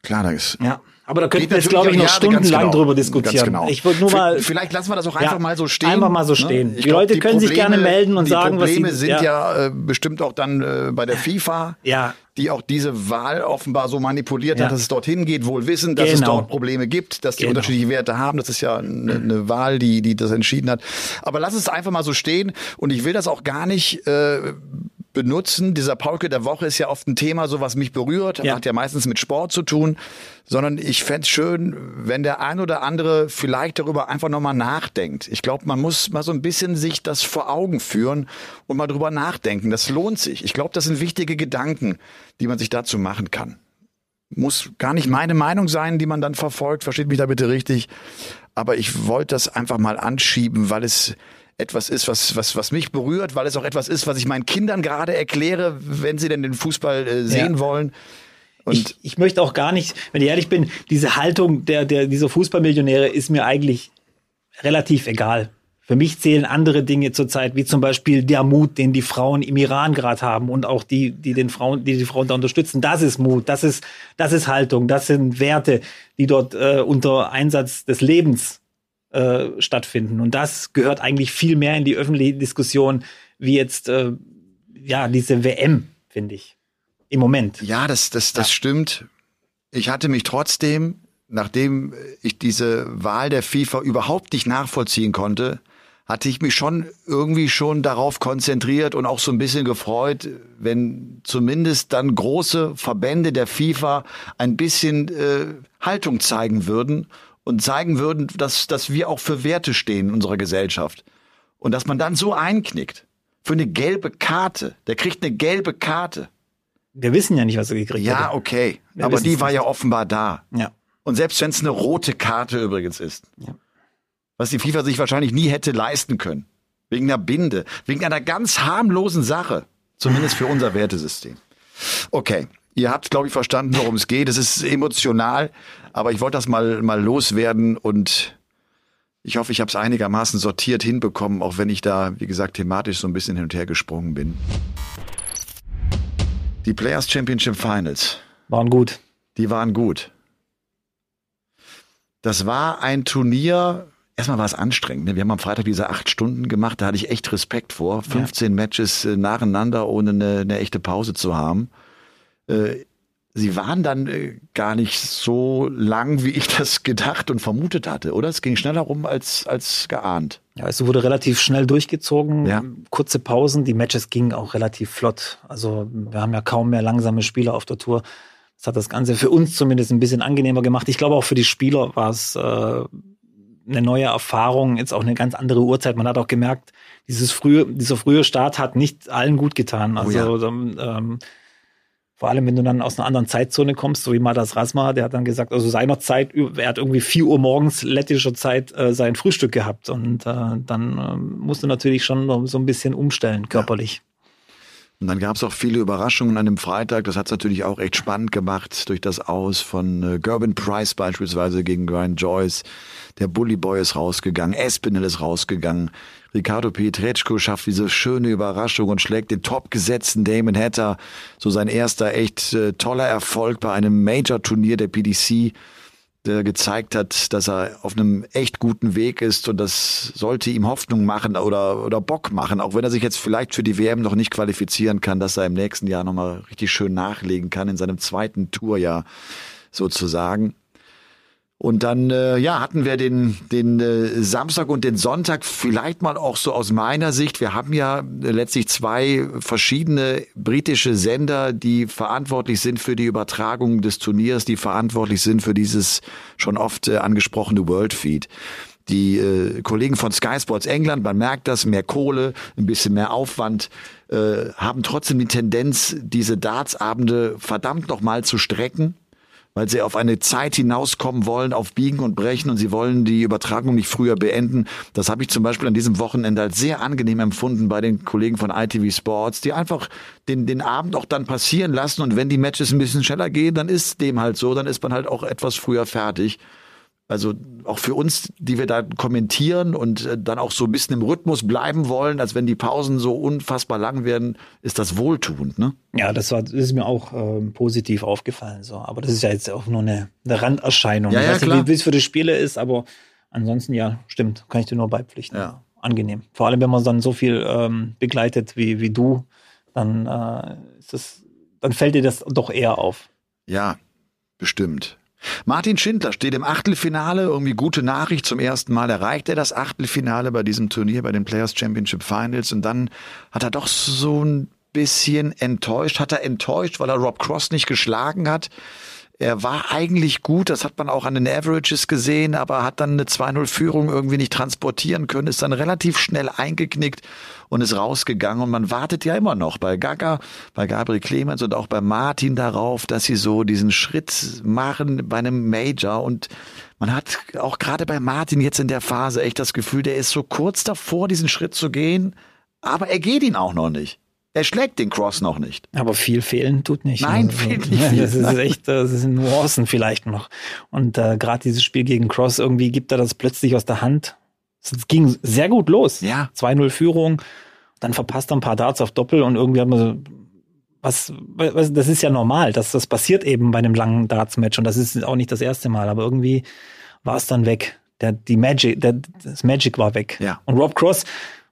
Klar, das ist. Ja. Aber da könnten wir jetzt, glaube ich, noch stundenlang genau, drüber diskutieren. Genau. Ich würde nur mal. Vielleicht lassen wir das auch einfach ja, mal so stehen. Einfach mal so ne? stehen. Ne? Die glaub, Leute die können Probleme, sich gerne melden und sagen, was sie. Die Probleme sind ja, ja äh, bestimmt auch dann äh, bei der FIFA. Ja. Die auch diese Wahl offenbar so manipuliert ja. hat, dass es dorthin geht, wohl wissen, dass genau. es dort Probleme gibt, dass die genau. unterschiedliche Werte haben. Das ist ja eine, eine Wahl, die, die das entschieden hat. Aber lass es einfach mal so stehen. Und ich will das auch gar nicht äh, benutzen. Dieser Paulke der Woche ist ja oft ein Thema, so was mich berührt, ja. hat ja meistens mit Sport zu tun, sondern ich fände schön, wenn der ein oder andere vielleicht darüber einfach nochmal nachdenkt. Ich glaube, man muss mal so ein bisschen sich das vor Augen führen und mal drüber nachdenken. Das lohnt sich. Ich glaube, das sind wichtige Gedanken, die man sich dazu machen kann. Muss gar nicht meine Meinung sein, die man dann verfolgt, versteht mich da bitte richtig. Aber ich wollte das einfach mal anschieben, weil es etwas ist, was, was, was mich berührt, weil es auch etwas ist, was ich meinen Kindern gerade erkläre, wenn sie denn den Fußball äh, sehen ja. wollen. Und ich, ich möchte auch gar nicht, wenn ich ehrlich bin, diese Haltung der, der, dieser Fußballmillionäre ist mir eigentlich relativ egal. Für mich zählen andere Dinge zurzeit, wie zum Beispiel der Mut, den die Frauen im Iran gerade haben und auch die, die den Frauen, die die Frauen da unterstützen. Das ist Mut, das ist, das ist Haltung, das sind Werte, die dort äh, unter Einsatz des Lebens äh, stattfinden. Und das gehört eigentlich viel mehr in die öffentliche Diskussion, wie jetzt äh, ja diese WM, finde ich. Im Moment. Ja, das, das, das ja. stimmt. Ich hatte mich trotzdem, nachdem ich diese Wahl der FIFA überhaupt nicht nachvollziehen konnte, hatte ich mich schon irgendwie schon darauf konzentriert und auch so ein bisschen gefreut, wenn zumindest dann große Verbände der FIFA ein bisschen äh, Haltung zeigen würden und zeigen würden, dass, dass wir auch für Werte stehen in unserer Gesellschaft. Und dass man dann so einknickt. Für eine gelbe Karte. Der kriegt eine gelbe Karte. Wir wissen ja nicht, was er gekriegt hat. Ja, okay. Wir Aber die war ja offenbar da. Ja. Und selbst wenn es eine rote Karte übrigens ist. Ja. Was die FIFA sich wahrscheinlich nie hätte leisten können. Wegen einer Binde. Wegen einer ganz harmlosen Sache. Zumindest für unser Wertesystem. Okay. Ihr habt, glaube ich, verstanden, worum es geht. Es ist emotional, aber ich wollte das mal, mal loswerden und ich hoffe, ich habe es einigermaßen sortiert hinbekommen, auch wenn ich da, wie gesagt, thematisch so ein bisschen hin und her gesprungen bin. Die Players Championship Finals. Waren gut. Die waren gut. Das war ein Turnier, erstmal war es anstrengend. Ne? Wir haben am Freitag diese acht Stunden gemacht, da hatte ich echt Respekt vor. 15 ja. Matches äh, nacheinander, ohne eine, eine, echte Pause zu haben. Äh, sie waren dann äh, gar nicht so lang, wie ich das gedacht und vermutet hatte, oder? Es ging schneller rum als, als geahnt. Ja, es wurde relativ schnell durchgezogen, ja. kurze Pausen, die Matches gingen auch relativ flott. Also wir haben ja kaum mehr langsame Spieler auf der Tour. Das hat das Ganze für uns zumindest ein bisschen angenehmer gemacht. Ich glaube auch für die Spieler war es äh, eine neue Erfahrung, jetzt auch eine ganz andere Uhrzeit. Man hat auch gemerkt, dieses frühe, dieser frühe Start hat nicht allen gut getan. Also oh ja. ähm, vor allem, wenn du dann aus einer anderen Zeitzone kommst, so wie Madas Rasma, der hat dann gesagt, also seiner Zeit, er hat irgendwie vier Uhr morgens lettischer Zeit äh, sein Frühstück gehabt. Und äh, dann äh, musst du natürlich schon so ein bisschen umstellen, körperlich. Ja. Und dann gab es auch viele Überraschungen an dem Freitag. Das hat es natürlich auch echt spannend gemacht durch das Aus von äh, Gerben Price beispielsweise gegen Brian Joyce. Der Bully Boy ist rausgegangen, Espinel ist rausgegangen. Ricardo Pietreczko schafft diese schöne Überraschung und schlägt den topgesetzten Damon Hatter. So sein erster echt äh, toller Erfolg bei einem Major-Turnier der PDC der gezeigt hat, dass er auf einem echt guten Weg ist und das sollte ihm Hoffnung machen oder, oder Bock machen, auch wenn er sich jetzt vielleicht für die WM noch nicht qualifizieren kann, dass er im nächsten Jahr nochmal richtig schön nachlegen kann in seinem zweiten Tourjahr sozusagen. Und dann äh, ja hatten wir den den äh, Samstag und den Sonntag vielleicht mal auch so aus meiner Sicht. Wir haben ja letztlich zwei verschiedene britische Sender, die verantwortlich sind für die Übertragung des Turniers, die verantwortlich sind für dieses schon oft äh, angesprochene World Feed. Die äh, Kollegen von Sky Sports England, man merkt das, mehr Kohle, ein bisschen mehr Aufwand, äh, haben trotzdem die Tendenz, diese Dartsabende verdammt nochmal zu strecken weil sie auf eine Zeit hinauskommen wollen, auf Biegen und Brechen und sie wollen die Übertragung nicht früher beenden. Das habe ich zum Beispiel an diesem Wochenende als sehr angenehm empfunden bei den Kollegen von ITV Sports, die einfach den, den Abend auch dann passieren lassen und wenn die Matches ein bisschen schneller gehen, dann ist dem halt so, dann ist man halt auch etwas früher fertig. Also auch für uns, die wir da kommentieren und äh, dann auch so ein bisschen im Rhythmus bleiben wollen, als wenn die Pausen so unfassbar lang werden, ist das wohltuend, ne? Ja, das war, das ist mir auch ähm, positiv aufgefallen. So, aber das ist ja jetzt auch nur eine, eine Randerscheinung. Ja, ja, ich weiß nicht, wie es für die Spiele ist, aber ansonsten ja, stimmt, kann ich dir nur beipflichten. Ja. Angenehm. Vor allem, wenn man dann so viel ähm, begleitet wie, wie du, dann äh, ist das, dann fällt dir das doch eher auf. Ja, bestimmt. Martin Schindler steht im Achtelfinale. Irgendwie gute Nachricht. Zum ersten Mal erreicht er das Achtelfinale bei diesem Turnier, bei den Players Championship Finals. Und dann hat er doch so ein bisschen enttäuscht. Hat er enttäuscht, weil er Rob Cross nicht geschlagen hat. Er war eigentlich gut, das hat man auch an den Averages gesehen, aber hat dann eine 2-0-Führung irgendwie nicht transportieren können, ist dann relativ schnell eingeknickt und ist rausgegangen. Und man wartet ja immer noch bei Gaga, bei Gabriel Clemens und auch bei Martin darauf, dass sie so diesen Schritt machen bei einem Major. Und man hat auch gerade bei Martin jetzt in der Phase echt das Gefühl, der ist so kurz davor, diesen Schritt zu gehen, aber er geht ihn auch noch nicht. Er schlägt den Cross noch nicht. Aber viel fehlen tut nicht. Nein, also, fehlt nicht. Ja, das ist echt, das sind Nuancen vielleicht noch. Und äh, gerade dieses Spiel gegen Cross, irgendwie gibt er das plötzlich aus der Hand. Es ging sehr gut los. Ja. 2-0 Führung, dann verpasst er ein paar Darts auf Doppel und irgendwie hat man so, was, was, das ist ja normal, dass das passiert eben bei einem langen Darts-Match und das ist auch nicht das erste Mal, aber irgendwie war es dann weg. Der, die Magic, der, das Magic war weg. Ja. Und Rob Cross,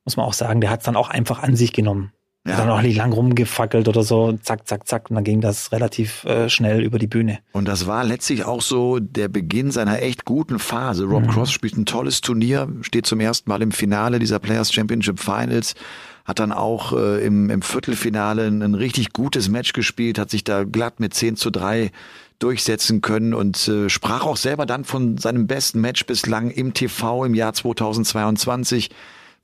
muss man auch sagen, der hat es dann auch einfach an sich genommen. Ja. Dann auch nicht lang rumgefackelt oder so, zack, zack, zack. Und dann ging das relativ äh, schnell über die Bühne. Und das war letztlich auch so der Beginn seiner echt guten Phase. Rob mhm. Cross spielt ein tolles Turnier, steht zum ersten Mal im Finale dieser Players Championship Finals, hat dann auch äh, im, im Viertelfinale ein, ein richtig gutes Match gespielt, hat sich da glatt mit 10 zu 3 durchsetzen können und äh, sprach auch selber dann von seinem besten Match bislang im TV im Jahr 2022.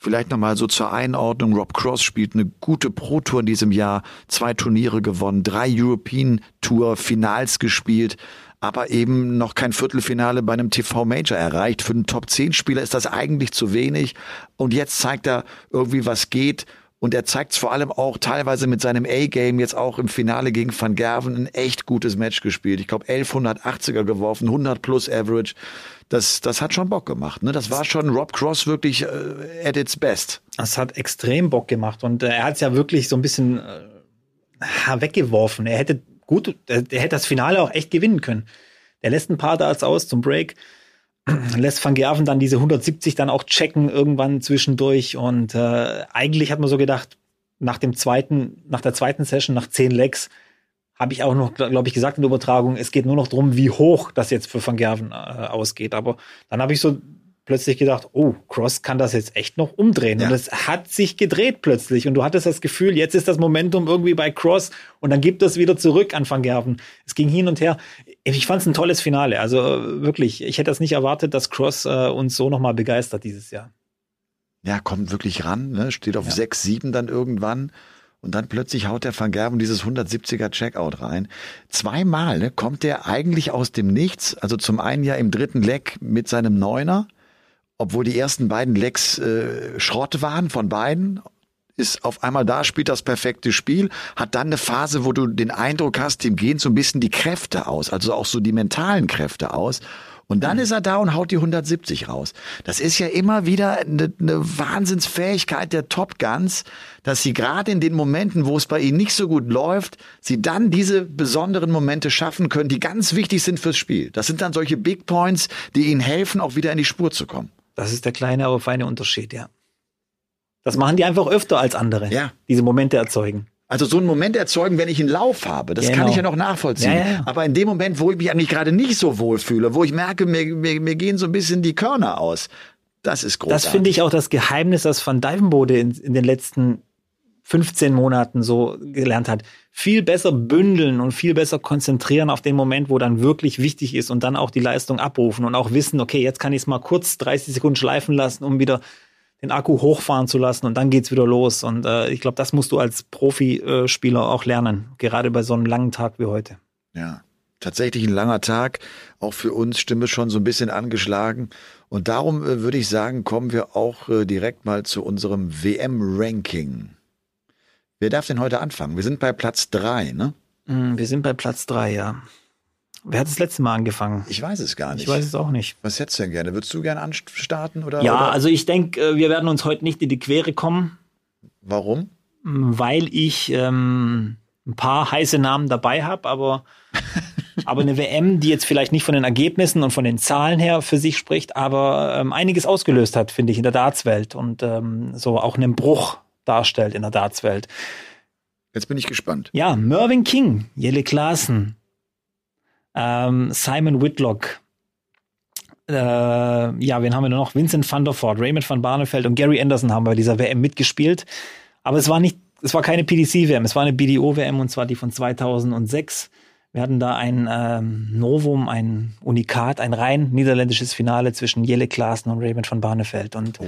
Vielleicht nochmal so zur Einordnung. Rob Cross spielt eine gute Pro-Tour in diesem Jahr, zwei Turniere gewonnen, drei European Tour Finals gespielt, aber eben noch kein Viertelfinale bei einem TV Major erreicht. Für einen Top 10 Spieler ist das eigentlich zu wenig. Und jetzt zeigt er irgendwie, was geht. Und er zeigt es vor allem auch teilweise mit seinem A-Game jetzt auch im Finale gegen Van Gerven ein echt gutes Match gespielt. Ich glaube 1180er geworfen, 100 plus Average das, das hat schon Bock gemacht. Ne? Das war schon Rob Cross wirklich äh, at its best. Das hat extrem Bock gemacht und äh, er hat es ja wirklich so ein bisschen äh, weggeworfen. Er hätte gut, er, er hätte das Finale auch echt gewinnen können. Der lässt ein paar Darts aus zum Break, lässt Van Gerven dann diese 170 dann auch checken irgendwann zwischendurch und äh, eigentlich hat man so gedacht, nach dem zweiten, nach der zweiten Session, nach zehn Legs, habe ich auch noch, glaube ich, gesagt in der Übertragung, es geht nur noch darum, wie hoch das jetzt für Van Gerven äh, ausgeht. Aber dann habe ich so plötzlich gedacht, oh, Cross kann das jetzt echt noch umdrehen. Ja. Und es hat sich gedreht plötzlich. Und du hattest das Gefühl, jetzt ist das Momentum irgendwie bei Cross und dann gibt es wieder zurück an Van Gerven. Es ging hin und her. Ich fand es ein tolles Finale. Also wirklich, ich hätte das nicht erwartet, dass Cross äh, uns so nochmal begeistert dieses Jahr. Ja, kommt wirklich ran, ne? steht auf ja. 6, 7 dann irgendwann. Und dann plötzlich haut der Van Gerven dieses 170er Checkout rein. Zweimal ne, kommt der eigentlich aus dem Nichts. Also zum einen ja im dritten Leck mit seinem Neuner, obwohl die ersten beiden Lecks äh, Schrott waren von beiden. Ist auf einmal da, spielt das perfekte Spiel, hat dann eine Phase, wo du den Eindruck hast, dem gehen so ein bisschen die Kräfte aus, also auch so die mentalen Kräfte aus. Und dann mhm. ist er da und haut die 170 raus. Das ist ja immer wieder eine, eine Wahnsinnsfähigkeit der Top Guns, dass sie gerade in den Momenten, wo es bei ihnen nicht so gut läuft, sie dann diese besonderen Momente schaffen können, die ganz wichtig sind fürs Spiel. Das sind dann solche Big Points, die ihnen helfen, auch wieder in die Spur zu kommen. Das ist der kleine, aber feine Unterschied, ja. Das machen die einfach öfter als andere, ja. diese Momente erzeugen. Also so einen Moment erzeugen, wenn ich einen Lauf habe, das genau. kann ich ja noch nachvollziehen. Ja, ja. Aber in dem Moment, wo ich mich eigentlich gerade nicht so wohl fühle, wo ich merke, mir, mir, mir gehen so ein bisschen die Körner aus, das ist großartig. Das finde ich auch das Geheimnis, das Van Dijvenbode in, in den letzten 15 Monaten so gelernt hat. Viel besser bündeln und viel besser konzentrieren auf den Moment, wo dann wirklich wichtig ist und dann auch die Leistung abrufen und auch wissen, okay, jetzt kann ich es mal kurz 30 Sekunden schleifen lassen, um wieder den Akku hochfahren zu lassen und dann geht's wieder los. Und äh, ich glaube, das musst du als Profispieler auch lernen, gerade bei so einem langen Tag wie heute. Ja, tatsächlich ein langer Tag. Auch für uns Stimme schon so ein bisschen angeschlagen. Und darum äh, würde ich sagen, kommen wir auch äh, direkt mal zu unserem WM-Ranking. Wer darf denn heute anfangen? Wir sind bei Platz drei, ne? Mm, wir sind bei Platz drei, ja. Wer hat das letzte Mal angefangen? Ich weiß es gar nicht. Ich weiß es auch nicht. Was hättest du denn gerne? Würdest du gerne anstarten? Oder, ja, oder? also ich denke, äh, wir werden uns heute nicht in die Quere kommen. Warum? Weil ich ähm, ein paar heiße Namen dabei habe, aber, aber eine WM, die jetzt vielleicht nicht von den Ergebnissen und von den Zahlen her für sich spricht, aber ähm, einiges ausgelöst hat, finde ich, in der Dartswelt und ähm, so auch einen Bruch darstellt in der Dartswelt. Jetzt bin ich gespannt. Ja, Mervyn King, Jelle Klaassen, ähm, Simon Whitlock, äh, ja, wen haben wir noch? Vincent van der Voort, Raymond van Barneveld und Gary Anderson haben bei dieser WM mitgespielt. Aber es war nicht, es war keine PDC-WM, es war eine BDO-WM und zwar die von 2006. Wir hatten da ein ähm, Novum, ein Unikat, ein rein niederländisches Finale zwischen Jelle Klaassen und Raymond van Barneveld. Und oh.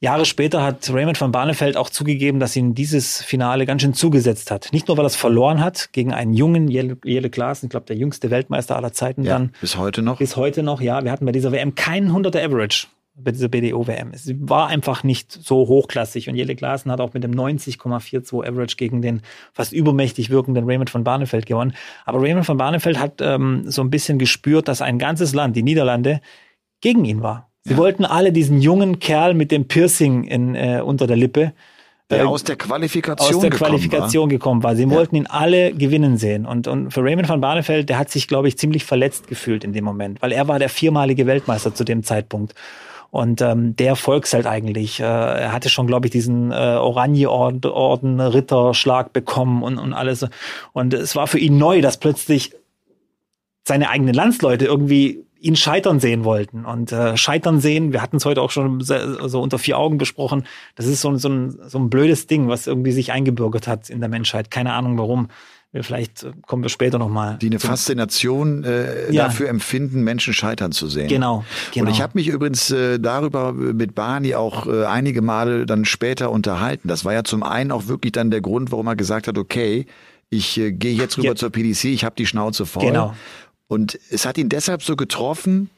Jahre später hat Raymond van Barneveld auch zugegeben, dass ihn dieses Finale ganz schön zugesetzt hat. Nicht nur, weil er es verloren hat gegen einen jungen Jelle, Jelle Klaassen, ich glaube, der jüngste Weltmeister aller Zeiten ja, dann. Bis heute noch? Bis heute noch, ja. Wir hatten bei dieser WM keinen 100er Average bei dieser BDO-WM. Es war einfach nicht so hochklassig und Jelle Klaassen hat auch mit dem 90,42 Average gegen den fast übermächtig wirkenden Raymond van Barneveld gewonnen. Aber Raymond van Barneveld hat ähm, so ein bisschen gespürt, dass ein ganzes Land, die Niederlande, gegen ihn war. Sie ja. wollten alle diesen jungen Kerl mit dem Piercing in, äh, unter der Lippe. Der äh, aus der Qualifikation, aus der gekommen Qualifikation war. gekommen war. Sie ja. wollten ihn alle gewinnen sehen. Und, und für Raymond van Barneveld, der hat sich, glaube ich, ziemlich verletzt gefühlt in dem Moment, weil er war der viermalige Weltmeister zu dem Zeitpunkt. Und ähm, der Volksheld eigentlich. Äh, er hatte schon, glaube ich, diesen äh, Oranje-Orden, Ritterschlag bekommen und, und alles. Und es war für ihn neu, dass plötzlich seine eigenen Landsleute irgendwie ihn scheitern sehen wollten. Und äh, scheitern sehen, wir hatten es heute auch schon so unter vier Augen besprochen, das ist so, so, ein, so ein blödes Ding, was irgendwie sich eingebürgert hat in der Menschheit. Keine Ahnung warum. Vielleicht äh, kommen wir später nochmal. Die eine Faszination äh, ja. dafür empfinden, Menschen scheitern zu sehen. Genau. genau. Und ich habe mich übrigens äh, darüber mit Barney auch äh, einige Male dann später unterhalten. Das war ja zum einen auch wirklich dann der Grund, warum er gesagt hat, okay, ich äh, gehe jetzt rüber ja. zur PDC, ich habe die Schnauze voll. Genau. Und es hat ihn deshalb so getroffen,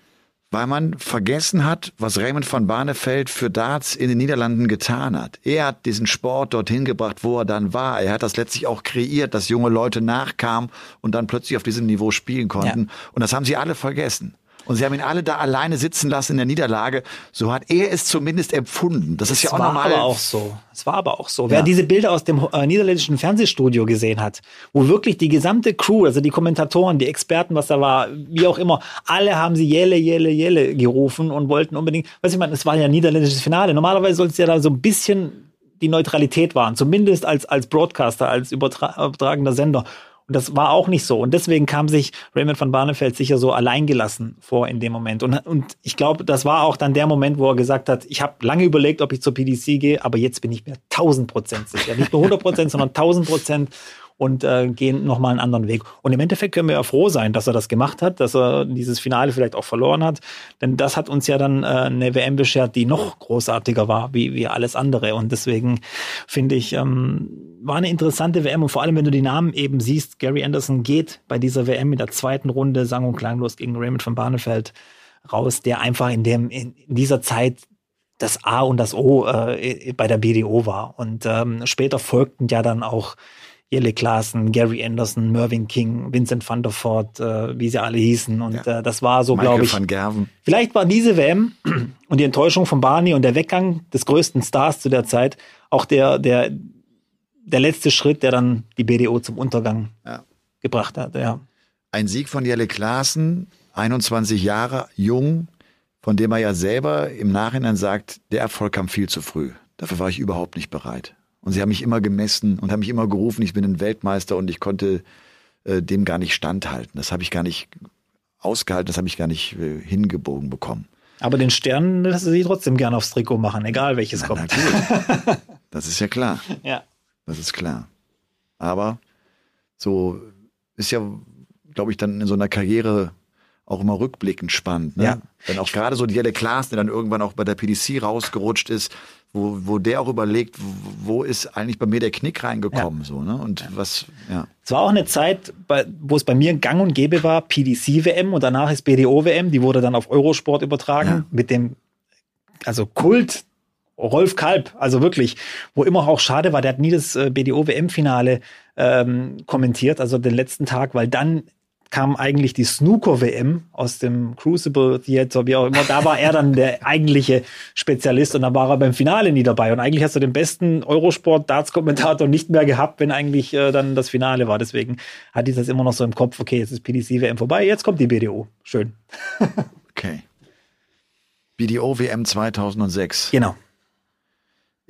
weil man vergessen hat, was Raymond van Barneveld für Darts in den Niederlanden getan hat. Er hat diesen Sport dorthin gebracht, wo er dann war. Er hat das letztlich auch kreiert, dass junge Leute nachkamen und dann plötzlich auf diesem Niveau spielen konnten. Ja. Und das haben sie alle vergessen. Und sie haben ihn alle da alleine sitzen lassen in der Niederlage. So hat er es zumindest empfunden. Das ist ja auch war normal. aber auch so. Es war aber auch so. Wer diese Bilder aus dem äh, niederländischen Fernsehstudio gesehen hat, wo wirklich die gesamte Crew, also die Kommentatoren, die Experten, was da war, wie auch immer, alle haben sie Jelle, Jelle, Jelle gerufen und wollten unbedingt, was ich meine, es war ja ein niederländisches Finale. Normalerweise soll es ja da so ein bisschen die Neutralität wahren, zumindest als, als Broadcaster, als übertra übertragender Sender. Und das war auch nicht so. Und deswegen kam sich Raymond van Barneveld sicher so alleingelassen vor in dem Moment. Und, und ich glaube, das war auch dann der Moment, wo er gesagt hat, ich habe lange überlegt, ob ich zur PDC gehe, aber jetzt bin ich mir 1000 Prozent sicher. Nicht nur 100 Prozent, sondern 1000 Prozent und äh, gehen nochmal einen anderen Weg. Und im Endeffekt können wir ja froh sein, dass er das gemacht hat, dass er dieses Finale vielleicht auch verloren hat. Denn das hat uns ja dann äh, eine WM beschert, die noch großartiger war, wie, wie alles andere. Und deswegen finde ich, ähm, war eine interessante WM. Und vor allem, wenn du die Namen eben siehst, Gary Anderson geht bei dieser WM in der zweiten Runde sang- und klanglos gegen Raymond von Barnefeld raus, der einfach in, dem, in dieser Zeit das A und das O äh, bei der BDO war. Und ähm, später folgten ja dann auch Jelle Klaassen, Gary Anderson, Mervyn King, Vincent van der Voort, äh, wie sie alle hießen. Und ja. äh, das war so, glaube ich. Van Gerven. Vielleicht war diese WM und die Enttäuschung von Barney und der Weggang des größten Stars zu der Zeit auch der, der, der letzte Schritt, der dann die BDO zum Untergang ja. gebracht hat. Ja. Ein Sieg von Jelle Klaassen, 21 Jahre jung, von dem er ja selber im Nachhinein sagt, der Erfolg kam viel zu früh. Dafür war ich überhaupt nicht bereit. Und sie haben mich immer gemessen und haben mich immer gerufen, ich bin ein Weltmeister und ich konnte äh, dem gar nicht standhalten. Das habe ich gar nicht ausgehalten, das habe ich gar nicht äh, hingebogen bekommen. Aber den Stern lassen sie trotzdem gerne aufs Trikot machen, egal welches na, kommt. Na das ist ja klar. Ja. Das ist klar. Aber so ist ja, glaube ich, dann in so einer Karriere auch immer rückblickend spannend. Ne? Ja. Wenn auch gerade so die Jelle Klaas, der dann irgendwann auch bei der PDC rausgerutscht ist, wo, wo der auch überlegt, wo, ist eigentlich bei mir der Knick reingekommen, ja. so, ne? Und ja. was, ja. Es war auch eine Zeit, bei, wo es bei mir gang und gäbe war, PDC-WM und danach ist BDO-WM, die wurde dann auf Eurosport übertragen ja. mit dem, also Kult Rolf Kalb, also wirklich, wo immer auch schade war, der hat nie das äh, BDO-WM-Finale ähm, kommentiert, also den letzten Tag, weil dann kam eigentlich die Snooker-WM aus dem Crucible Theater, wie auch immer. Da war er dann der eigentliche Spezialist und da war er beim Finale nie dabei. Und eigentlich hast du den besten Eurosport-Darts-Kommentator nicht mehr gehabt, wenn eigentlich äh, dann das Finale war. Deswegen hatte ich das immer noch so im Kopf, okay, jetzt ist PDC-WM vorbei, jetzt kommt die BDO. Schön. okay. BDO-WM 2006. Genau.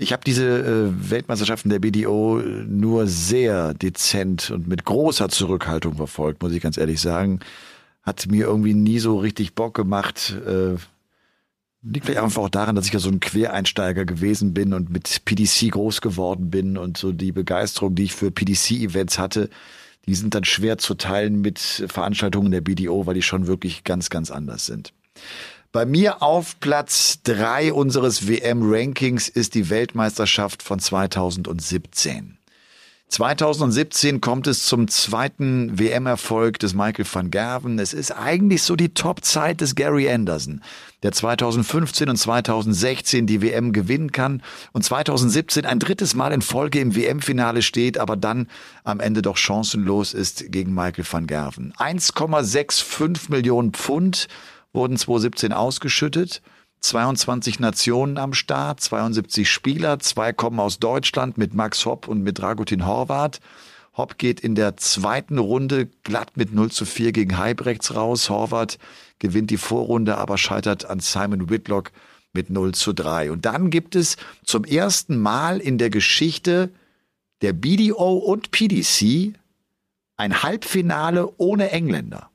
Ich habe diese äh, Weltmeisterschaften der BDO nur sehr dezent und mit großer Zurückhaltung verfolgt, muss ich ganz ehrlich sagen. Hat mir irgendwie nie so richtig Bock gemacht. Äh, liegt vielleicht einfach auch daran, dass ich ja so ein Quereinsteiger gewesen bin und mit PDC groß geworden bin und so die Begeisterung, die ich für PDC-Events hatte, die sind dann schwer zu teilen mit Veranstaltungen der BDO, weil die schon wirklich ganz, ganz anders sind. Bei mir auf Platz drei unseres WM-Rankings ist die Weltmeisterschaft von 2017. 2017 kommt es zum zweiten WM-Erfolg des Michael van Gerven. Es ist eigentlich so die Top-Zeit des Gary Anderson, der 2015 und 2016 die WM gewinnen kann und 2017 ein drittes Mal in Folge im WM-Finale steht, aber dann am Ende doch chancenlos ist gegen Michael van Gerven. 1,65 Millionen Pfund wurden 2017 ausgeschüttet. 22 Nationen am Start, 72 Spieler, zwei kommen aus Deutschland mit Max Hopp und mit Dragutin Horvath. Hopp geht in der zweiten Runde glatt mit 0 zu 4 gegen Heibrechts raus. Horvath gewinnt die Vorrunde, aber scheitert an Simon Whitlock mit 0 zu 3. Und dann gibt es zum ersten Mal in der Geschichte der BDO und PDC ein Halbfinale ohne Engländer.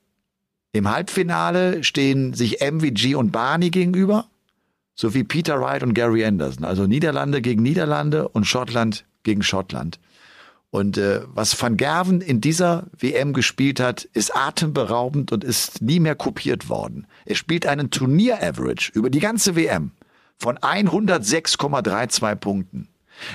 Im Halbfinale stehen sich MVG und Barney gegenüber, sowie Peter Wright und Gary Anderson. Also Niederlande gegen Niederlande und Schottland gegen Schottland. Und äh, was Van Gerven in dieser WM gespielt hat, ist atemberaubend und ist nie mehr kopiert worden. Er spielt einen Turnier-Average über die ganze WM von 106,32 Punkten.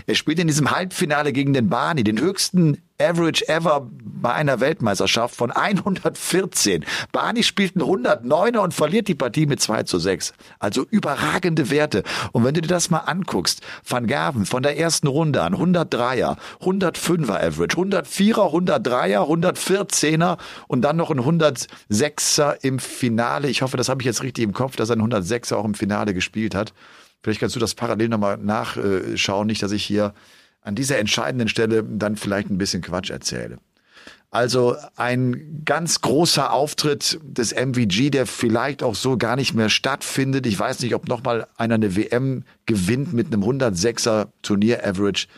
Er spielt in diesem Halbfinale gegen den Barney, den höchsten Average ever bei einer Weltmeisterschaft von 114. Barney spielt einen 109er und verliert die Partie mit 2 zu 6. Also überragende Werte. Und wenn du dir das mal anguckst, Van Gerven von der ersten Runde an 103er, 105er Average, 104er, 103er, 114er und dann noch ein 106er im Finale. Ich hoffe, das habe ich jetzt richtig im Kopf, dass er ein 106er auch im Finale gespielt hat. Vielleicht kannst du das parallel nochmal nachschauen, nicht, dass ich hier an dieser entscheidenden Stelle dann vielleicht ein bisschen Quatsch erzähle. Also ein ganz großer Auftritt des MVG, der vielleicht auch so gar nicht mehr stattfindet. Ich weiß nicht, ob nochmal einer eine WM gewinnt mit einem 106er Turnier-Average.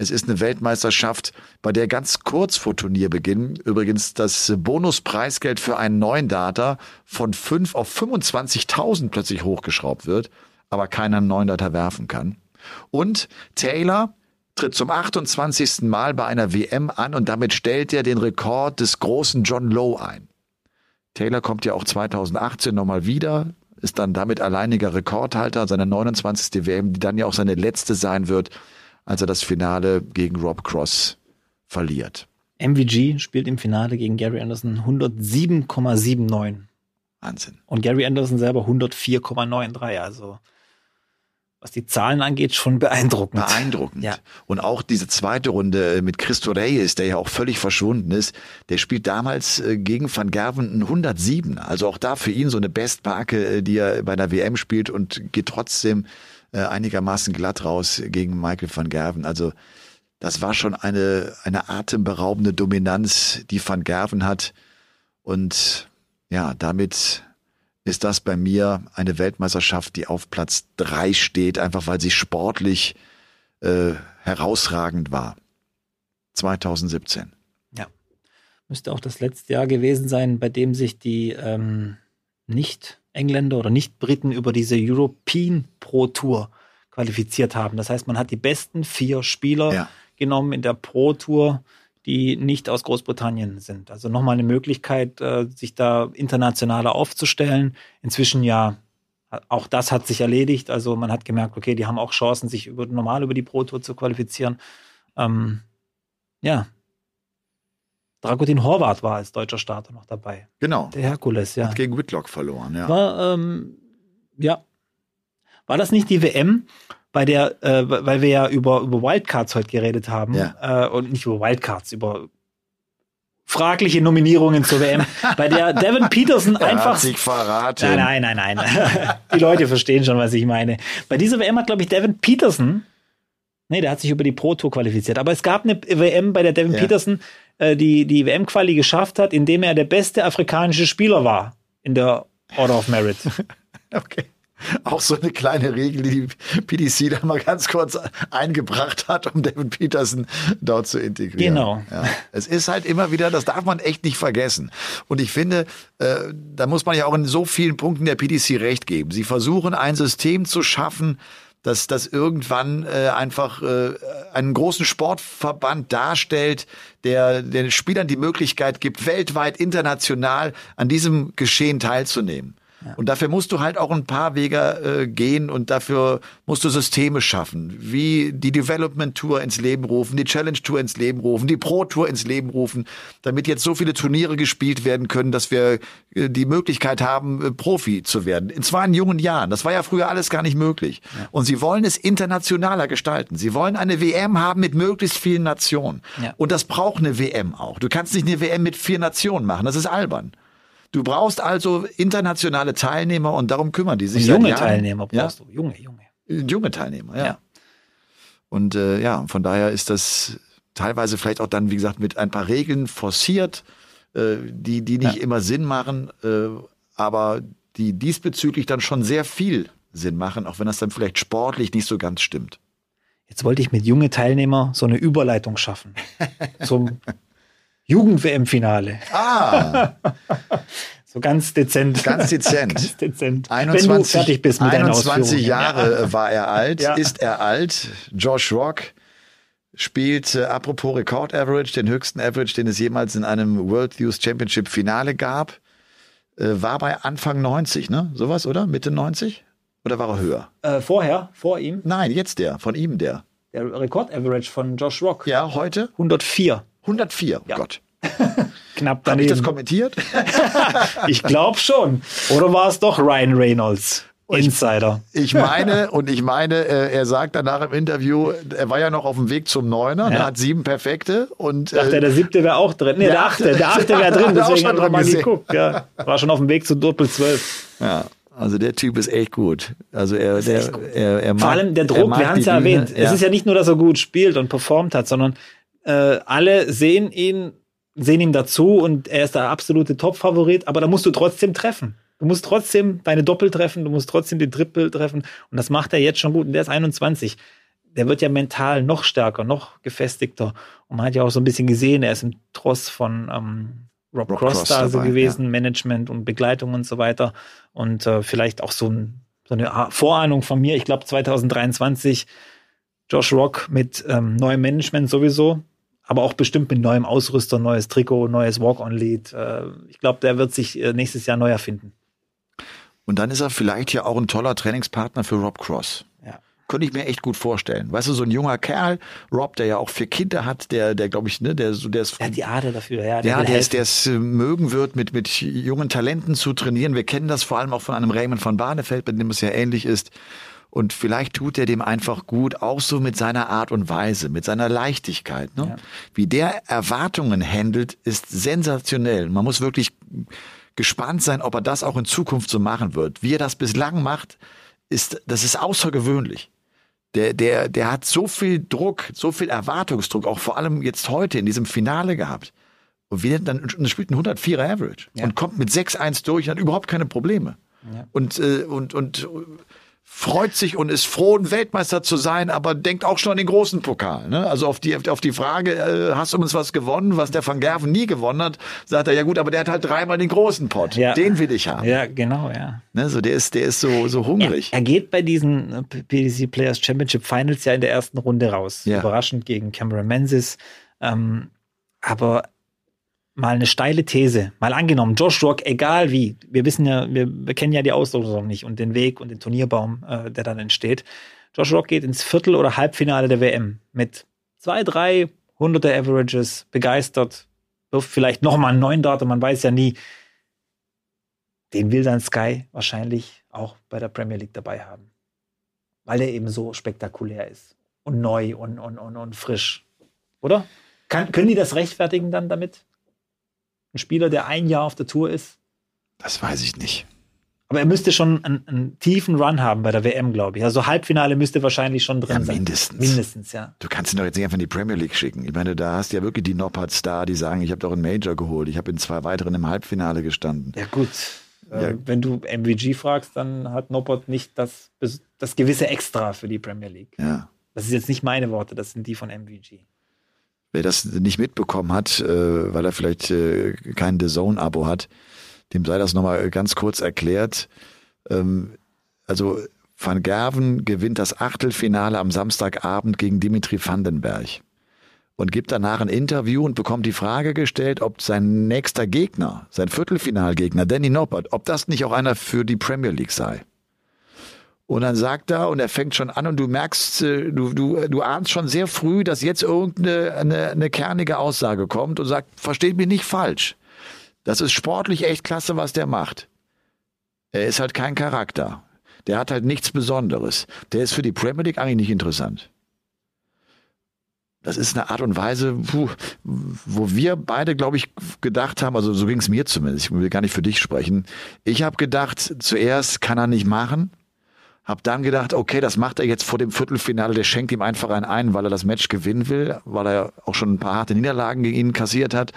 Es ist eine Weltmeisterschaft, bei der ganz kurz vor Turnierbeginn übrigens das Bonuspreisgeld für einen neuen Data von 5 auf 25.000 plötzlich hochgeschraubt wird, aber keiner einen neuen Data werfen kann. Und Taylor tritt zum 28. Mal bei einer WM an und damit stellt er den Rekord des großen John Lowe ein. Taylor kommt ja auch 2018 nochmal wieder, ist dann damit alleiniger Rekordhalter seiner 29. WM, die dann ja auch seine letzte sein wird, als er das Finale gegen Rob Cross verliert. MVG spielt im Finale gegen Gary Anderson 107,79. Wahnsinn. Und Gary Anderson selber 104,93. Also was die Zahlen angeht, schon beeindruckend. Beeindruckend. Ja. Und auch diese zweite Runde mit Christo Reyes, der ja auch völlig verschwunden ist, der spielt damals äh, gegen Van Gerven ein 107. Also auch da für ihn so eine Bestmarke, äh, die er bei der WM spielt und geht trotzdem äh, einigermaßen glatt raus gegen Michael van Gerven. Also das war schon eine, eine atemberaubende Dominanz, die Van Gerven hat. Und ja, damit ist das bei mir eine Weltmeisterschaft, die auf Platz drei steht, einfach weil sie sportlich äh, herausragend war. 2017. Ja. Müsste auch das letzte Jahr gewesen sein, bei dem sich die ähm, Nicht-Engländer oder Nicht-Briten über diese European Pro Tour qualifiziert haben. Das heißt, man hat die besten vier Spieler ja. genommen in der Pro Tour die nicht aus Großbritannien sind. Also nochmal eine Möglichkeit, äh, sich da internationaler aufzustellen. Inzwischen ja, auch das hat sich erledigt. Also man hat gemerkt, okay, die haben auch Chancen, sich über, normal über die Pro Tour zu qualifizieren. Ähm, ja. Dragutin Horvath war als deutscher Starter noch dabei. Genau. Der Herkules, ja. Hat gegen Whitlock verloren, ja. War, ähm, ja. War das nicht die WM, bei der, äh, weil wir ja über, über Wildcards heute geredet haben ja. äh, und nicht über Wildcards, über fragliche Nominierungen zur WM, bei der Devin Peterson er einfach. Verraten. Nein, nein, nein, nein. Die Leute verstehen schon, was ich meine. Bei dieser WM hat, glaube ich, Devin Peterson, nee, der hat sich über die Pro Tour qualifiziert, aber es gab eine WM, bei der Devin ja. Peterson äh, die, die WM-Quali geschafft hat, indem er der beste afrikanische Spieler war in der Order of Merit. okay. Auch so eine kleine Regel, die die PDC da mal ganz kurz eingebracht hat, um David Peterson dort zu integrieren. Genau. Ja. Es ist halt immer wieder, das darf man echt nicht vergessen. Und ich finde, äh, da muss man ja auch in so vielen Punkten der PDC recht geben. Sie versuchen ein System zu schaffen, dass das irgendwann äh, einfach äh, einen großen Sportverband darstellt, der den Spielern die Möglichkeit gibt, weltweit, international an diesem Geschehen teilzunehmen. Und dafür musst du halt auch ein paar Wege äh, gehen und dafür musst du Systeme schaffen, wie die Development Tour ins Leben rufen, die Challenge Tour ins Leben rufen, die Pro Tour ins Leben rufen, damit jetzt so viele Turniere gespielt werden können, dass wir äh, die Möglichkeit haben, äh, Profi zu werden. In zwar in jungen Jahren. Das war ja früher alles gar nicht möglich. Ja. Und sie wollen es internationaler gestalten. Sie wollen eine WM haben mit möglichst vielen Nationen. Ja. Und das braucht eine WM auch. Du kannst nicht eine WM mit vier Nationen machen. Das ist albern. Du brauchst also internationale Teilnehmer und darum kümmern die sich. Junge Teilnehmer brauchst ja? du. Junge, junge. Junge Teilnehmer, ja. ja. Und äh, ja, von daher ist das teilweise vielleicht auch dann, wie gesagt, mit ein paar Regeln forciert, äh, die, die nicht ja. immer Sinn machen, äh, aber die diesbezüglich dann schon sehr viel Sinn machen, auch wenn das dann vielleicht sportlich nicht so ganz stimmt. Jetzt wollte ich mit junge Teilnehmer so eine Überleitung schaffen zum Jugend-WM-Finale. Ah. so ganz dezent. Ganz dezent. ganz dezent. 21, Wenn du fertig bist mit 21 Jahre ja. war er alt, ja. ist er alt. Josh Rock spielt, äh, apropos Rekord Average, den höchsten Average, den es jemals in einem World Youth Championship Finale gab. Äh, war bei Anfang 90, ne? Sowas, oder? Mitte 90? Oder war er höher? Äh, vorher, vor ihm? Nein, jetzt der, von ihm der. der Rekord-Average von Josh Rock. Ja, heute? 104. 104, Ja. Gott. Knapp Habe ich das daneben. kommentiert? Ich glaube schon. Oder war es doch Ryan Reynolds? Insider. Ich meine, und ich meine, äh, er sagt danach im Interview, er war ja noch auf dem Weg zum Neuner, Ja. er hat sieben perfekte und Dachte, äh, der siebte wäre auch drin. Nee, der der, achte. Der achte wäre drin, deswegen schon hat er mal gesehen. geguckt. Ja. War schon auf dem Weg zu Doppel 12. ja, also der Typ ist echt gut. Also er, der, gut. er, er mag, Vor allem der er Druck, wir haben es ja erwähnt. Es ist ja nicht nur, dass er gut spielt und performt hat, sondern äh, alle sehen ihn, sehen ihm dazu und er ist der absolute Top-Favorit, aber da musst du trotzdem treffen. Du musst trotzdem deine Doppel treffen, du musst trotzdem die Triple treffen und das macht er jetzt schon gut und der ist 21. Der wird ja mental noch stärker, noch gefestigter und man hat ja auch so ein bisschen gesehen, er ist im Tross von ähm, Rob, Rob Cross, Cross da so gewesen, Management und Begleitung und so weiter und äh, vielleicht auch so, ein, so eine Vorahnung von mir. Ich glaube 2023 Josh Rock mit ähm, neuem Management sowieso, aber auch bestimmt mit neuem Ausrüster, neues Trikot, neues Walk-on-Lead. Äh, ich glaube, der wird sich äh, nächstes Jahr neu erfinden. Und dann ist er vielleicht ja auch ein toller Trainingspartner für Rob Cross. Ja. Könnte ich mir echt gut vorstellen. Weißt du, so ein junger Kerl, Rob, der ja auch vier Kinder hat, der, der glaube ich, ne, der, so- der ist Der hat die Ader dafür, ja. Ja, will der es, der es äh, mögen wird, mit, mit jungen Talenten zu trainieren. Wir kennen das vor allem auch von einem Raymond von Barnefeld, mit dem es ja ähnlich ist. Und vielleicht tut er dem einfach gut, auch so mit seiner Art und Weise, mit seiner Leichtigkeit. Ne? Ja. Wie der Erwartungen handelt, ist sensationell. Man muss wirklich gespannt sein, ob er das auch in Zukunft so machen wird. Wie er das bislang macht, ist, das ist außergewöhnlich. Der, der, der hat so viel Druck, so viel Erwartungsdruck, auch vor allem jetzt heute in diesem Finale gehabt. Und wie der dann und spielt ein 104er Average Ja. und kommt mit 6-1 durch und hat überhaupt keine Probleme. Ja. Und, äh, und, und äh, freut sich und ist froh, ein Weltmeister zu sein, aber denkt auch schon an den großen Pokal. Ne? Also auf die, auf die Frage, äh, hast du uns was gewonnen, was der Van Gerven nie gewonnen hat, sagt er, ja gut, aber der hat halt dreimal den großen Pot. Ja. Den will ich haben. Ja, genau, ja. Ne? So, der ist, der ist so, so Er, hungrig. er geht bei diesen äh, PDC Players Championship Finals ja in der ersten Runde raus. Ja. Überraschend gegen Cameron Menzies. Ähm, aber mal eine steile These. Mal angenommen, Josh Rock, egal wie, wir wissen ja, wir, wir kennen ja die Auslosung nicht und den Weg und den Turnierbaum, äh, der dann entsteht. Josh Rock geht ins Viertel- oder Halbfinale der WM mit zwei, drei hunderte Averages, begeistert, wirft vielleicht nochmal einen neuen Dart und man weiß ja nie, den will dann Sky wahrscheinlich auch bei der Premier League dabei haben. Weil er eben so spektakulär ist und neu und, und, und, und frisch. Oder? Kann, können die das rechtfertigen dann damit? Ein Spieler, der ein Jahr auf der Tour ist. Das weiß ich nicht. Aber er müsste schon einen, einen tiefen Run haben bei der WM, glaube ich. Also Halbfinale müsste wahrscheinlich schon drin Ja, sein. mindestens. Mindestens, ja. Du kannst ihn doch jetzt nicht einfach in die Premier League schicken. Ich meine, da hast du ja wirklich die Nopperts da, die sagen, ich habe doch einen Major geholt. Ich habe in zwei weiteren im Halbfinale gestanden. Ja, gut. Äh, Ja. Wenn du MVG fragst, dann hat Noppert nicht das, das gewisse Extra für die Premier League. Ja. Das ist jetzt nicht meine Worte, das sind die von MVG. Wer das nicht mitbekommen hat, äh, weil er vielleicht äh, kein The Zone-Abo hat, dem sei das nochmal ganz kurz erklärt. Ähm, also Van Gerven gewinnt das Achtelfinale am Samstagabend gegen Dimitri Vandenberg und gibt danach ein Interview und bekommt die Frage gestellt, ob sein nächster Gegner, sein Viertelfinalgegner, Danny Noppert, ob das nicht auch einer für die Premier League sei. Und dann sagt er, und er fängt schon an, und du merkst, äh, du, du, du ahnst schon sehr früh, dass jetzt irgendeine eine, eine kernige Aussage kommt und sagt, versteht mich nicht falsch. Das ist sportlich echt klasse, was der macht. Er ist halt kein Charakter. Der hat halt nichts Besonderes. Der ist für die Premier League eigentlich nicht interessant. Das ist eine Art und Weise, wo wir beide, glaube ich, gedacht haben, also so ging es mir zumindest, ich will gar nicht für dich sprechen. Ich habe gedacht, zuerst kann er nicht machen, hab dann gedacht, okay, das macht er jetzt vor dem Viertelfinale, der schenkt ihm einfach einen ein, weil er das Match gewinnen will, weil er auch schon ein paar harte Niederlagen gegen ihn kassiert hat.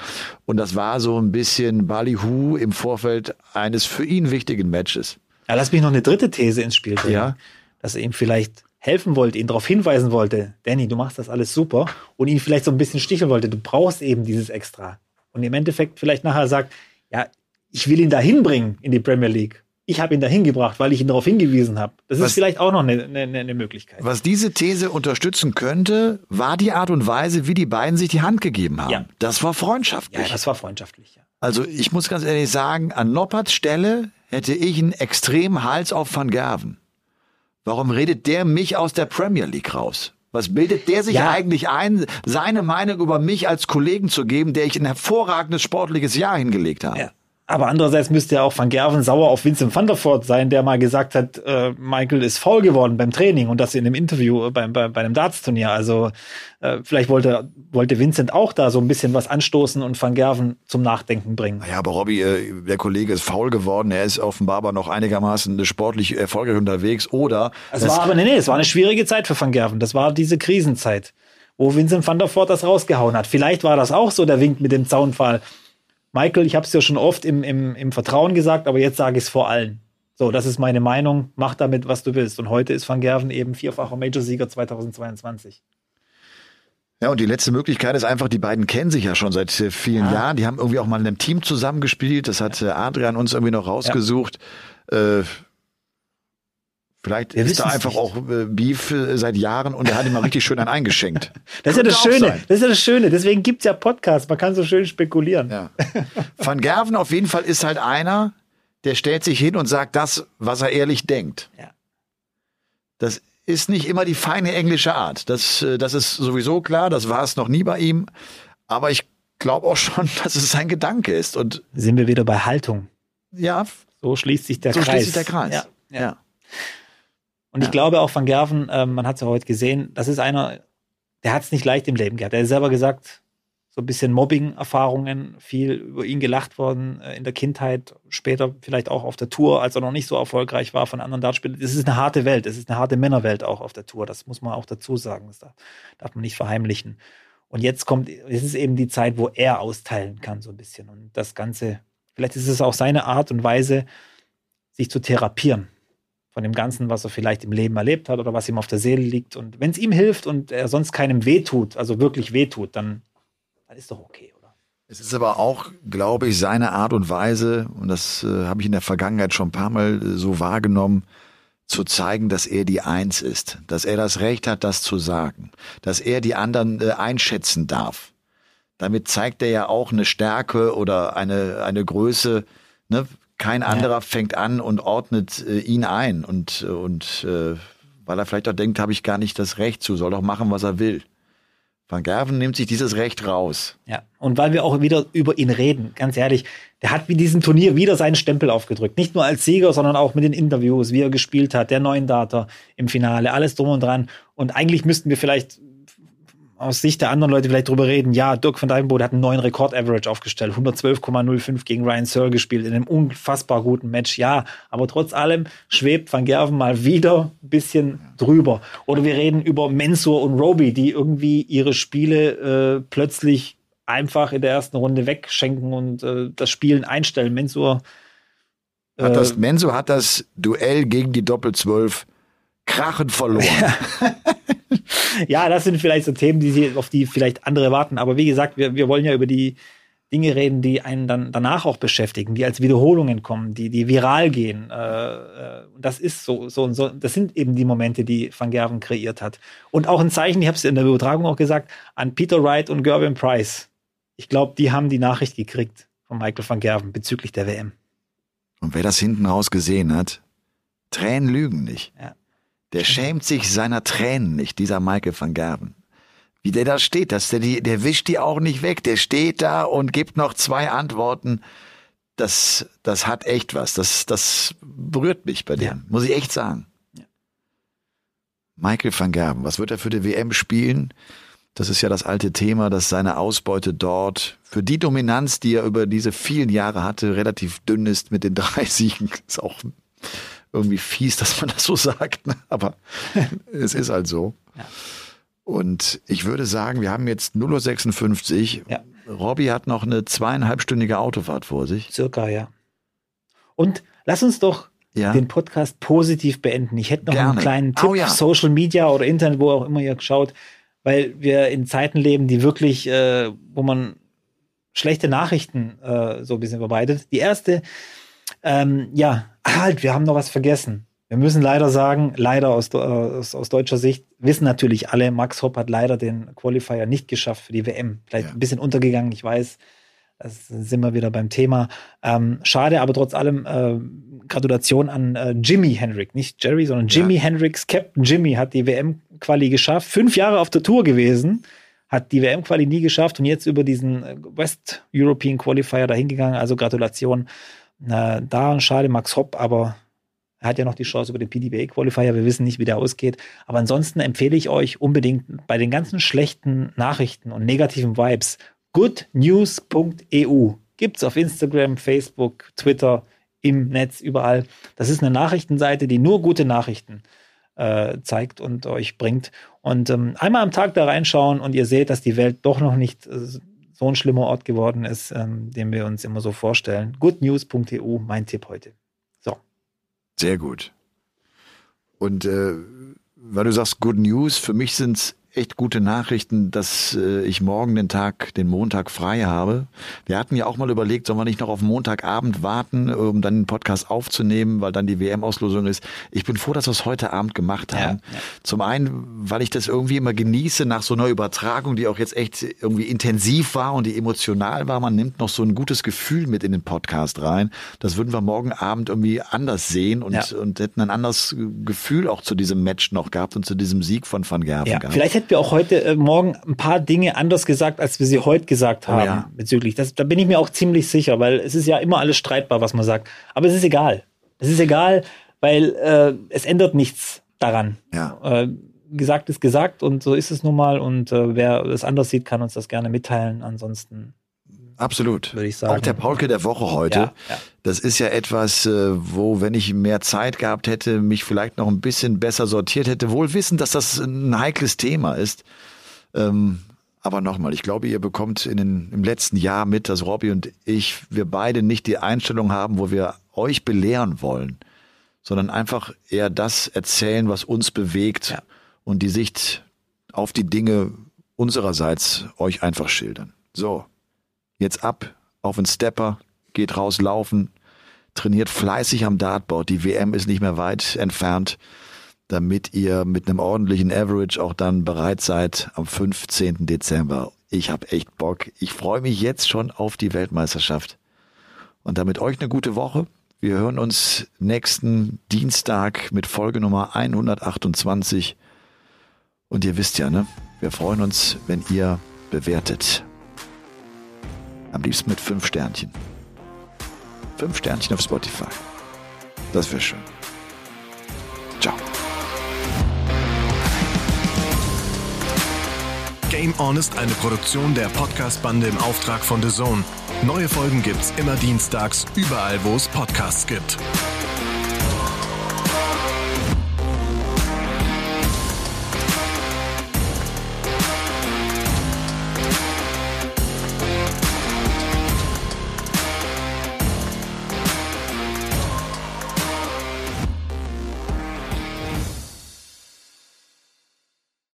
Und das war so ein bisschen Ballyhoo im Vorfeld eines für ihn wichtigen Matches. Ja, lass mich noch eine dritte These ins Spiel bringen. Ja. Dass er ihm vielleicht helfen wollte, ihn darauf hinweisen wollte, Danny, du machst das alles super und ihn vielleicht so ein bisschen sticheln wollte, du brauchst eben dieses Extra. Und im Endeffekt vielleicht nachher sagt, ja, ich will ihn dahin bringen in die Premier League. Ich habe ihn dahin gebracht, weil ich ihn darauf hingewiesen habe. Das Was- ist vielleicht auch noch eine, eine, eine Möglichkeit. Was diese These unterstützen könnte, war die Art und Weise, wie die beiden sich die Hand gegeben haben. Ja. Das war Ja, freundschaftlich. das war freundschaftlich, ja. Also ich muss ganz ehrlich sagen, an Nopperts Stelle hätte ich einen extremen Hals auf Van Gerven. Warum redet der mich aus der Premier League raus? Was bildet der sich Ja. eigentlich ein, seine Meinung über mich als Kollegen zu geben, der ich ein hervorragendes sportliches Jahr hingelegt habe? Ja. Aber andererseits müsste ja auch Van Gerven sauer auf Vincent van der Voort sein, der mal gesagt hat, äh, Michael ist faul geworden beim Training und das in einem Interview äh, beim, bei, bei einem Darts-Turnier. Also äh, vielleicht wollte, wollte Vincent auch da so ein bisschen was anstoßen und Van Gerven zum Nachdenken bringen. Ja, aber Robby, äh, der Kollege ist faul geworden. Er ist offenbar aber noch einigermaßen sportlich erfolgreich unterwegs. Oder Es war aber, nee, nee, es war eine schwierige Zeit für Van Gerven. Das war diese Krisenzeit, wo Vincent van der Voort das rausgehauen hat. Vielleicht war das auch so der Wink mit dem Zaunpfahl. Michael, ich habe es ja schon oft im, im, im Vertrauen gesagt, aber jetzt sage ich es vor allen. So, das ist meine Meinung. Mach damit, was du willst. Und heute ist Van Gerven eben vierfacher Major-Sieger 2022. Ja, und die letzte Möglichkeit ist einfach, die beiden kennen sich ja schon seit äh, vielen Jahren. Die haben irgendwie auch mal in einem Team zusammengespielt. Das hat äh, Adrian uns irgendwie noch rausgesucht. Äh, vielleicht Wir ist da einfach nicht. auch äh, Beef äh, seit Jahren und er hat ihm mal richtig schön einen eingeschenkt. Das ist ja das Schöne. Das ist ja das Schöne. Deswegen gibt's ja Podcasts. Man kann so schön spekulieren. Ja. Van Gerven auf jeden Fall ist halt einer, der stellt sich hin und sagt das, was er ehrlich denkt. Ja. Das ist nicht immer die feine englische Art. Das, äh, das ist sowieso klar, das war es noch nie bei ihm. Aber ich glaube auch schon, dass es sein Gedanke ist. Und Sind wir wieder bei Haltung. ja, So schließt sich der so Kreis. schließt sich der Kreis. Ja. ja. Und ich glaube auch Van Gerven, ähm, man hat es ja heute gesehen, das ist einer, der hat es nicht leicht im Leben gehabt. Er hat selber gesagt, so ein bisschen Mobbing-Erfahrungen, viel über ihn gelacht worden äh, in der Kindheit, später vielleicht auch auf der Tour, als er noch nicht so erfolgreich war von anderen Dartspielern. Es ist eine harte Welt, es ist eine harte Männerwelt auch auf der Tour, das muss man auch dazu sagen, das darf, darf man nicht verheimlichen. Und jetzt kommt, es ist eben die Zeit, wo er austeilen kann, so ein bisschen. Und das Ganze, vielleicht ist es auch seine Art und Weise, sich zu therapieren von dem Ganzen, was er vielleicht im Leben erlebt hat oder was ihm auf der Seele liegt. Und wenn es ihm hilft und er sonst keinem wehtut, also wirklich wehtut, dann, dann ist doch okay, oder? Es ist aber auch, glaube ich, seine Art und Weise, und das äh, habe ich in der Vergangenheit schon ein paar Mal äh, so wahrgenommen, zu zeigen, dass er die Eins ist, dass er das Recht hat, das zu sagen, dass er die anderen äh, einschätzen darf. Damit zeigt er ja auch eine Stärke oder eine, eine Größe. Ne? Kein anderer fängt an und ordnet äh, ihn ein und, und äh, weil er vielleicht auch denkt, habe ich gar nicht das Recht zu, soll doch machen, was er will. Van Gerven nimmt sich dieses Recht raus. Ja. Und weil wir auch wieder über ihn reden, ganz ehrlich, der hat mit diesem Turnier wieder seinen Stempel aufgedrückt. Nicht nur als Sieger, sondern auch mit den Interviews, wie er gespielt hat, der neuen Data im Finale, alles drum und dran. Und eigentlich müssten wir vielleicht aus Sicht der anderen Leute vielleicht drüber reden. Ja, Dirk van Dijvenbode hat einen neuen Rekord-Average aufgestellt, 112,05 gegen Ryan Searle gespielt in einem unfassbar guten Match. Ja, aber trotz allem schwebt Van Gerven mal wieder ein bisschen drüber. Oder wir reden über Mensur und Roby, die irgendwie ihre Spiele äh, plötzlich einfach in der ersten Runde wegschenken und äh, das Spielen einstellen. Mensur Hat äh, das, Menso hat das Duell gegen die Doppelzwölf krachend verloren. ja, das sind vielleicht so Themen, die sie, auf die vielleicht andere warten. Aber wie gesagt, wir, wir wollen ja über die Dinge reden, die einen dann danach auch beschäftigen, die als Wiederholungen kommen, die, die viral gehen. Äh, äh, das ist so, so und so. Das sind eben die Momente, die Van Gerven kreiert hat. Und auch ein Zeichen, ich habe es in der Übertragung auch gesagt, an Peter Wright und Gervin Price. Ich glaube, die haben die Nachricht gekriegt von Michael van Gerven bezüglich der WM. Und wer das hinten raus gesehen hat, Tränen lügen nicht. Ja. Der schämt sich seiner Tränen nicht, dieser Michael van Gerven. Wie der da steht, dass der, die, der wischt die auch nicht weg. Der steht da und gibt noch zwei Antworten. Das, das hat echt was. Das, das berührt mich bei dem, Ja. muss ich echt sagen. Ja. Michael van Gerven, was wird er für die WM spielen? Das ist ja das alte Thema, dass seine Ausbeute dort für die Dominanz, die er über diese vielen Jahre hatte, relativ dünn ist mit den drei Siegen. Ist auch irgendwie fies, dass man das so sagt, ne? aber es ist halt so. Ja. Und ich würde sagen, wir haben jetzt 0.56 Uhr. Ja. Robby hat noch eine zweieinhalbstündige Autofahrt vor sich. Circa, ja. Und lass uns doch Ja. den Podcast positiv beenden. Ich hätte noch Gerne. einen kleinen Tipp, Oh ja. Social Media oder Internet, wo auch immer ihr schaut, weil wir in Zeiten leben, die wirklich, äh, wo man schlechte Nachrichten äh, so ein bisschen verbreitet. Die erste, ähm, ja, halt, wir haben noch was vergessen. Wir müssen leider sagen, leider aus, äh, aus, aus deutscher Sicht, wissen natürlich alle, Max Hopp hat leider den Qualifier nicht geschafft für die WM. Vielleicht Ja. ein bisschen untergegangen, ich weiß. Das sind wir wieder beim Thema. Ähm, schade, aber trotz allem äh, Gratulation an äh, Jimi Hendrix, nicht Jerry, sondern Jimi ja. Hendrix. Captain Jimmy hat die WM-Quali geschafft, fünf Jahre auf der Tour gewesen, hat die WM-Quali nie geschafft und jetzt über diesen äh, West European Qualifier dahingegangen. Also Gratulation äh, da. Schade, Max Hopp, aber er hat ja noch die Chance über den PDBA Qualifier. Wir wissen nicht, wie der ausgeht. Aber ansonsten empfehle ich euch unbedingt bei den ganzen schlechten Nachrichten und negativen Vibes goodnews.eu. Gibt's auf Instagram, Facebook, Twitter, im Netz, überall. Das ist eine Nachrichtenseite, die nur gute Nachrichten äh, zeigt und euch bringt. Und ähm, einmal am Tag da reinschauen und ihr seht, dass die Welt doch noch nicht äh, so ein schlimmer Ort geworden ist, ähm, den wir uns immer so vorstellen. goodnews.eu, mein Tipp heute. So. Sehr gut. Und äh, weil du sagst Good News, für mich sind es echt gute Nachrichten, dass äh, ich morgen den Tag, den Montag frei habe. Wir hatten ja auch mal überlegt, sollen wir nicht noch auf Montagabend warten, um dann den Podcast aufzunehmen, weil dann die WM-Auslosung ist. Ich bin froh, dass wir es heute Abend gemacht haben. Ja, ja. Zum einen, weil ich das irgendwie immer genieße nach so einer Übertragung, die auch jetzt echt irgendwie intensiv war und die emotional war. Man nimmt noch so ein gutes Gefühl mit in den Podcast rein. Das würden wir morgen Abend irgendwie anders sehen und, ja. und hätten ein anderes Gefühl auch zu diesem Match noch gehabt und zu diesem Sieg von Van Gerven gehabt. Vielleicht hätten wir auch heute äh, Morgen ein paar Dinge anders gesagt, als wir sie heute gesagt haben oh ja. bezüglich. Das, da bin ich mir auch ziemlich sicher, weil es ist ja immer alles streitbar, was man sagt. Aber es ist egal. Es ist egal, weil äh, es ändert nichts daran. Ja. Äh, gesagt ist gesagt und so ist es nun mal. Und äh, wer das anders sieht, kann uns das gerne mitteilen. Ansonsten Absolut. Würde ich sagen. Auch der Paulke der Woche heute. Ja, ja. Das ist ja etwas, äh, wo, wenn ich mehr Zeit gehabt hätte, mich vielleicht noch ein bisschen besser sortiert hätte, wohl wissen, dass das ein heikles Thema ist. Ähm, aber nochmal, ich glaube, ihr bekommt in den, im letzten Jahr mit, dass Robby und ich, wir beide nicht die Einstellung haben, wo wir euch belehren wollen, sondern einfach eher das erzählen, was uns bewegt ja. und die Sicht auf die Dinge unsererseits euch einfach schildern. So, Jetzt ab auf den Stepper, geht raus laufen, trainiert fleißig am Dartboard. Die WM ist nicht mehr weit entfernt, damit ihr mit einem ordentlichen Average auch dann bereit seid am 15. Dezember. Ich habe echt Bock. Ich freue mich jetzt schon auf die Weltmeisterschaft. Und damit euch eine gute Woche. Wir hören uns nächsten Dienstag mit Folge Nummer 128. Und ihr wisst ja, ne? Wir freuen uns, wenn ihr bewertet. Am liebsten mit fünf Sternchen. Fünf Sternchen auf Spotify. Das wäre schön. Ciao. Game On ist eine Produktion der Podcast-Bande im Auftrag von The Zone. Neue Folgen gibt's immer dienstags, überall, wo es Podcasts gibt.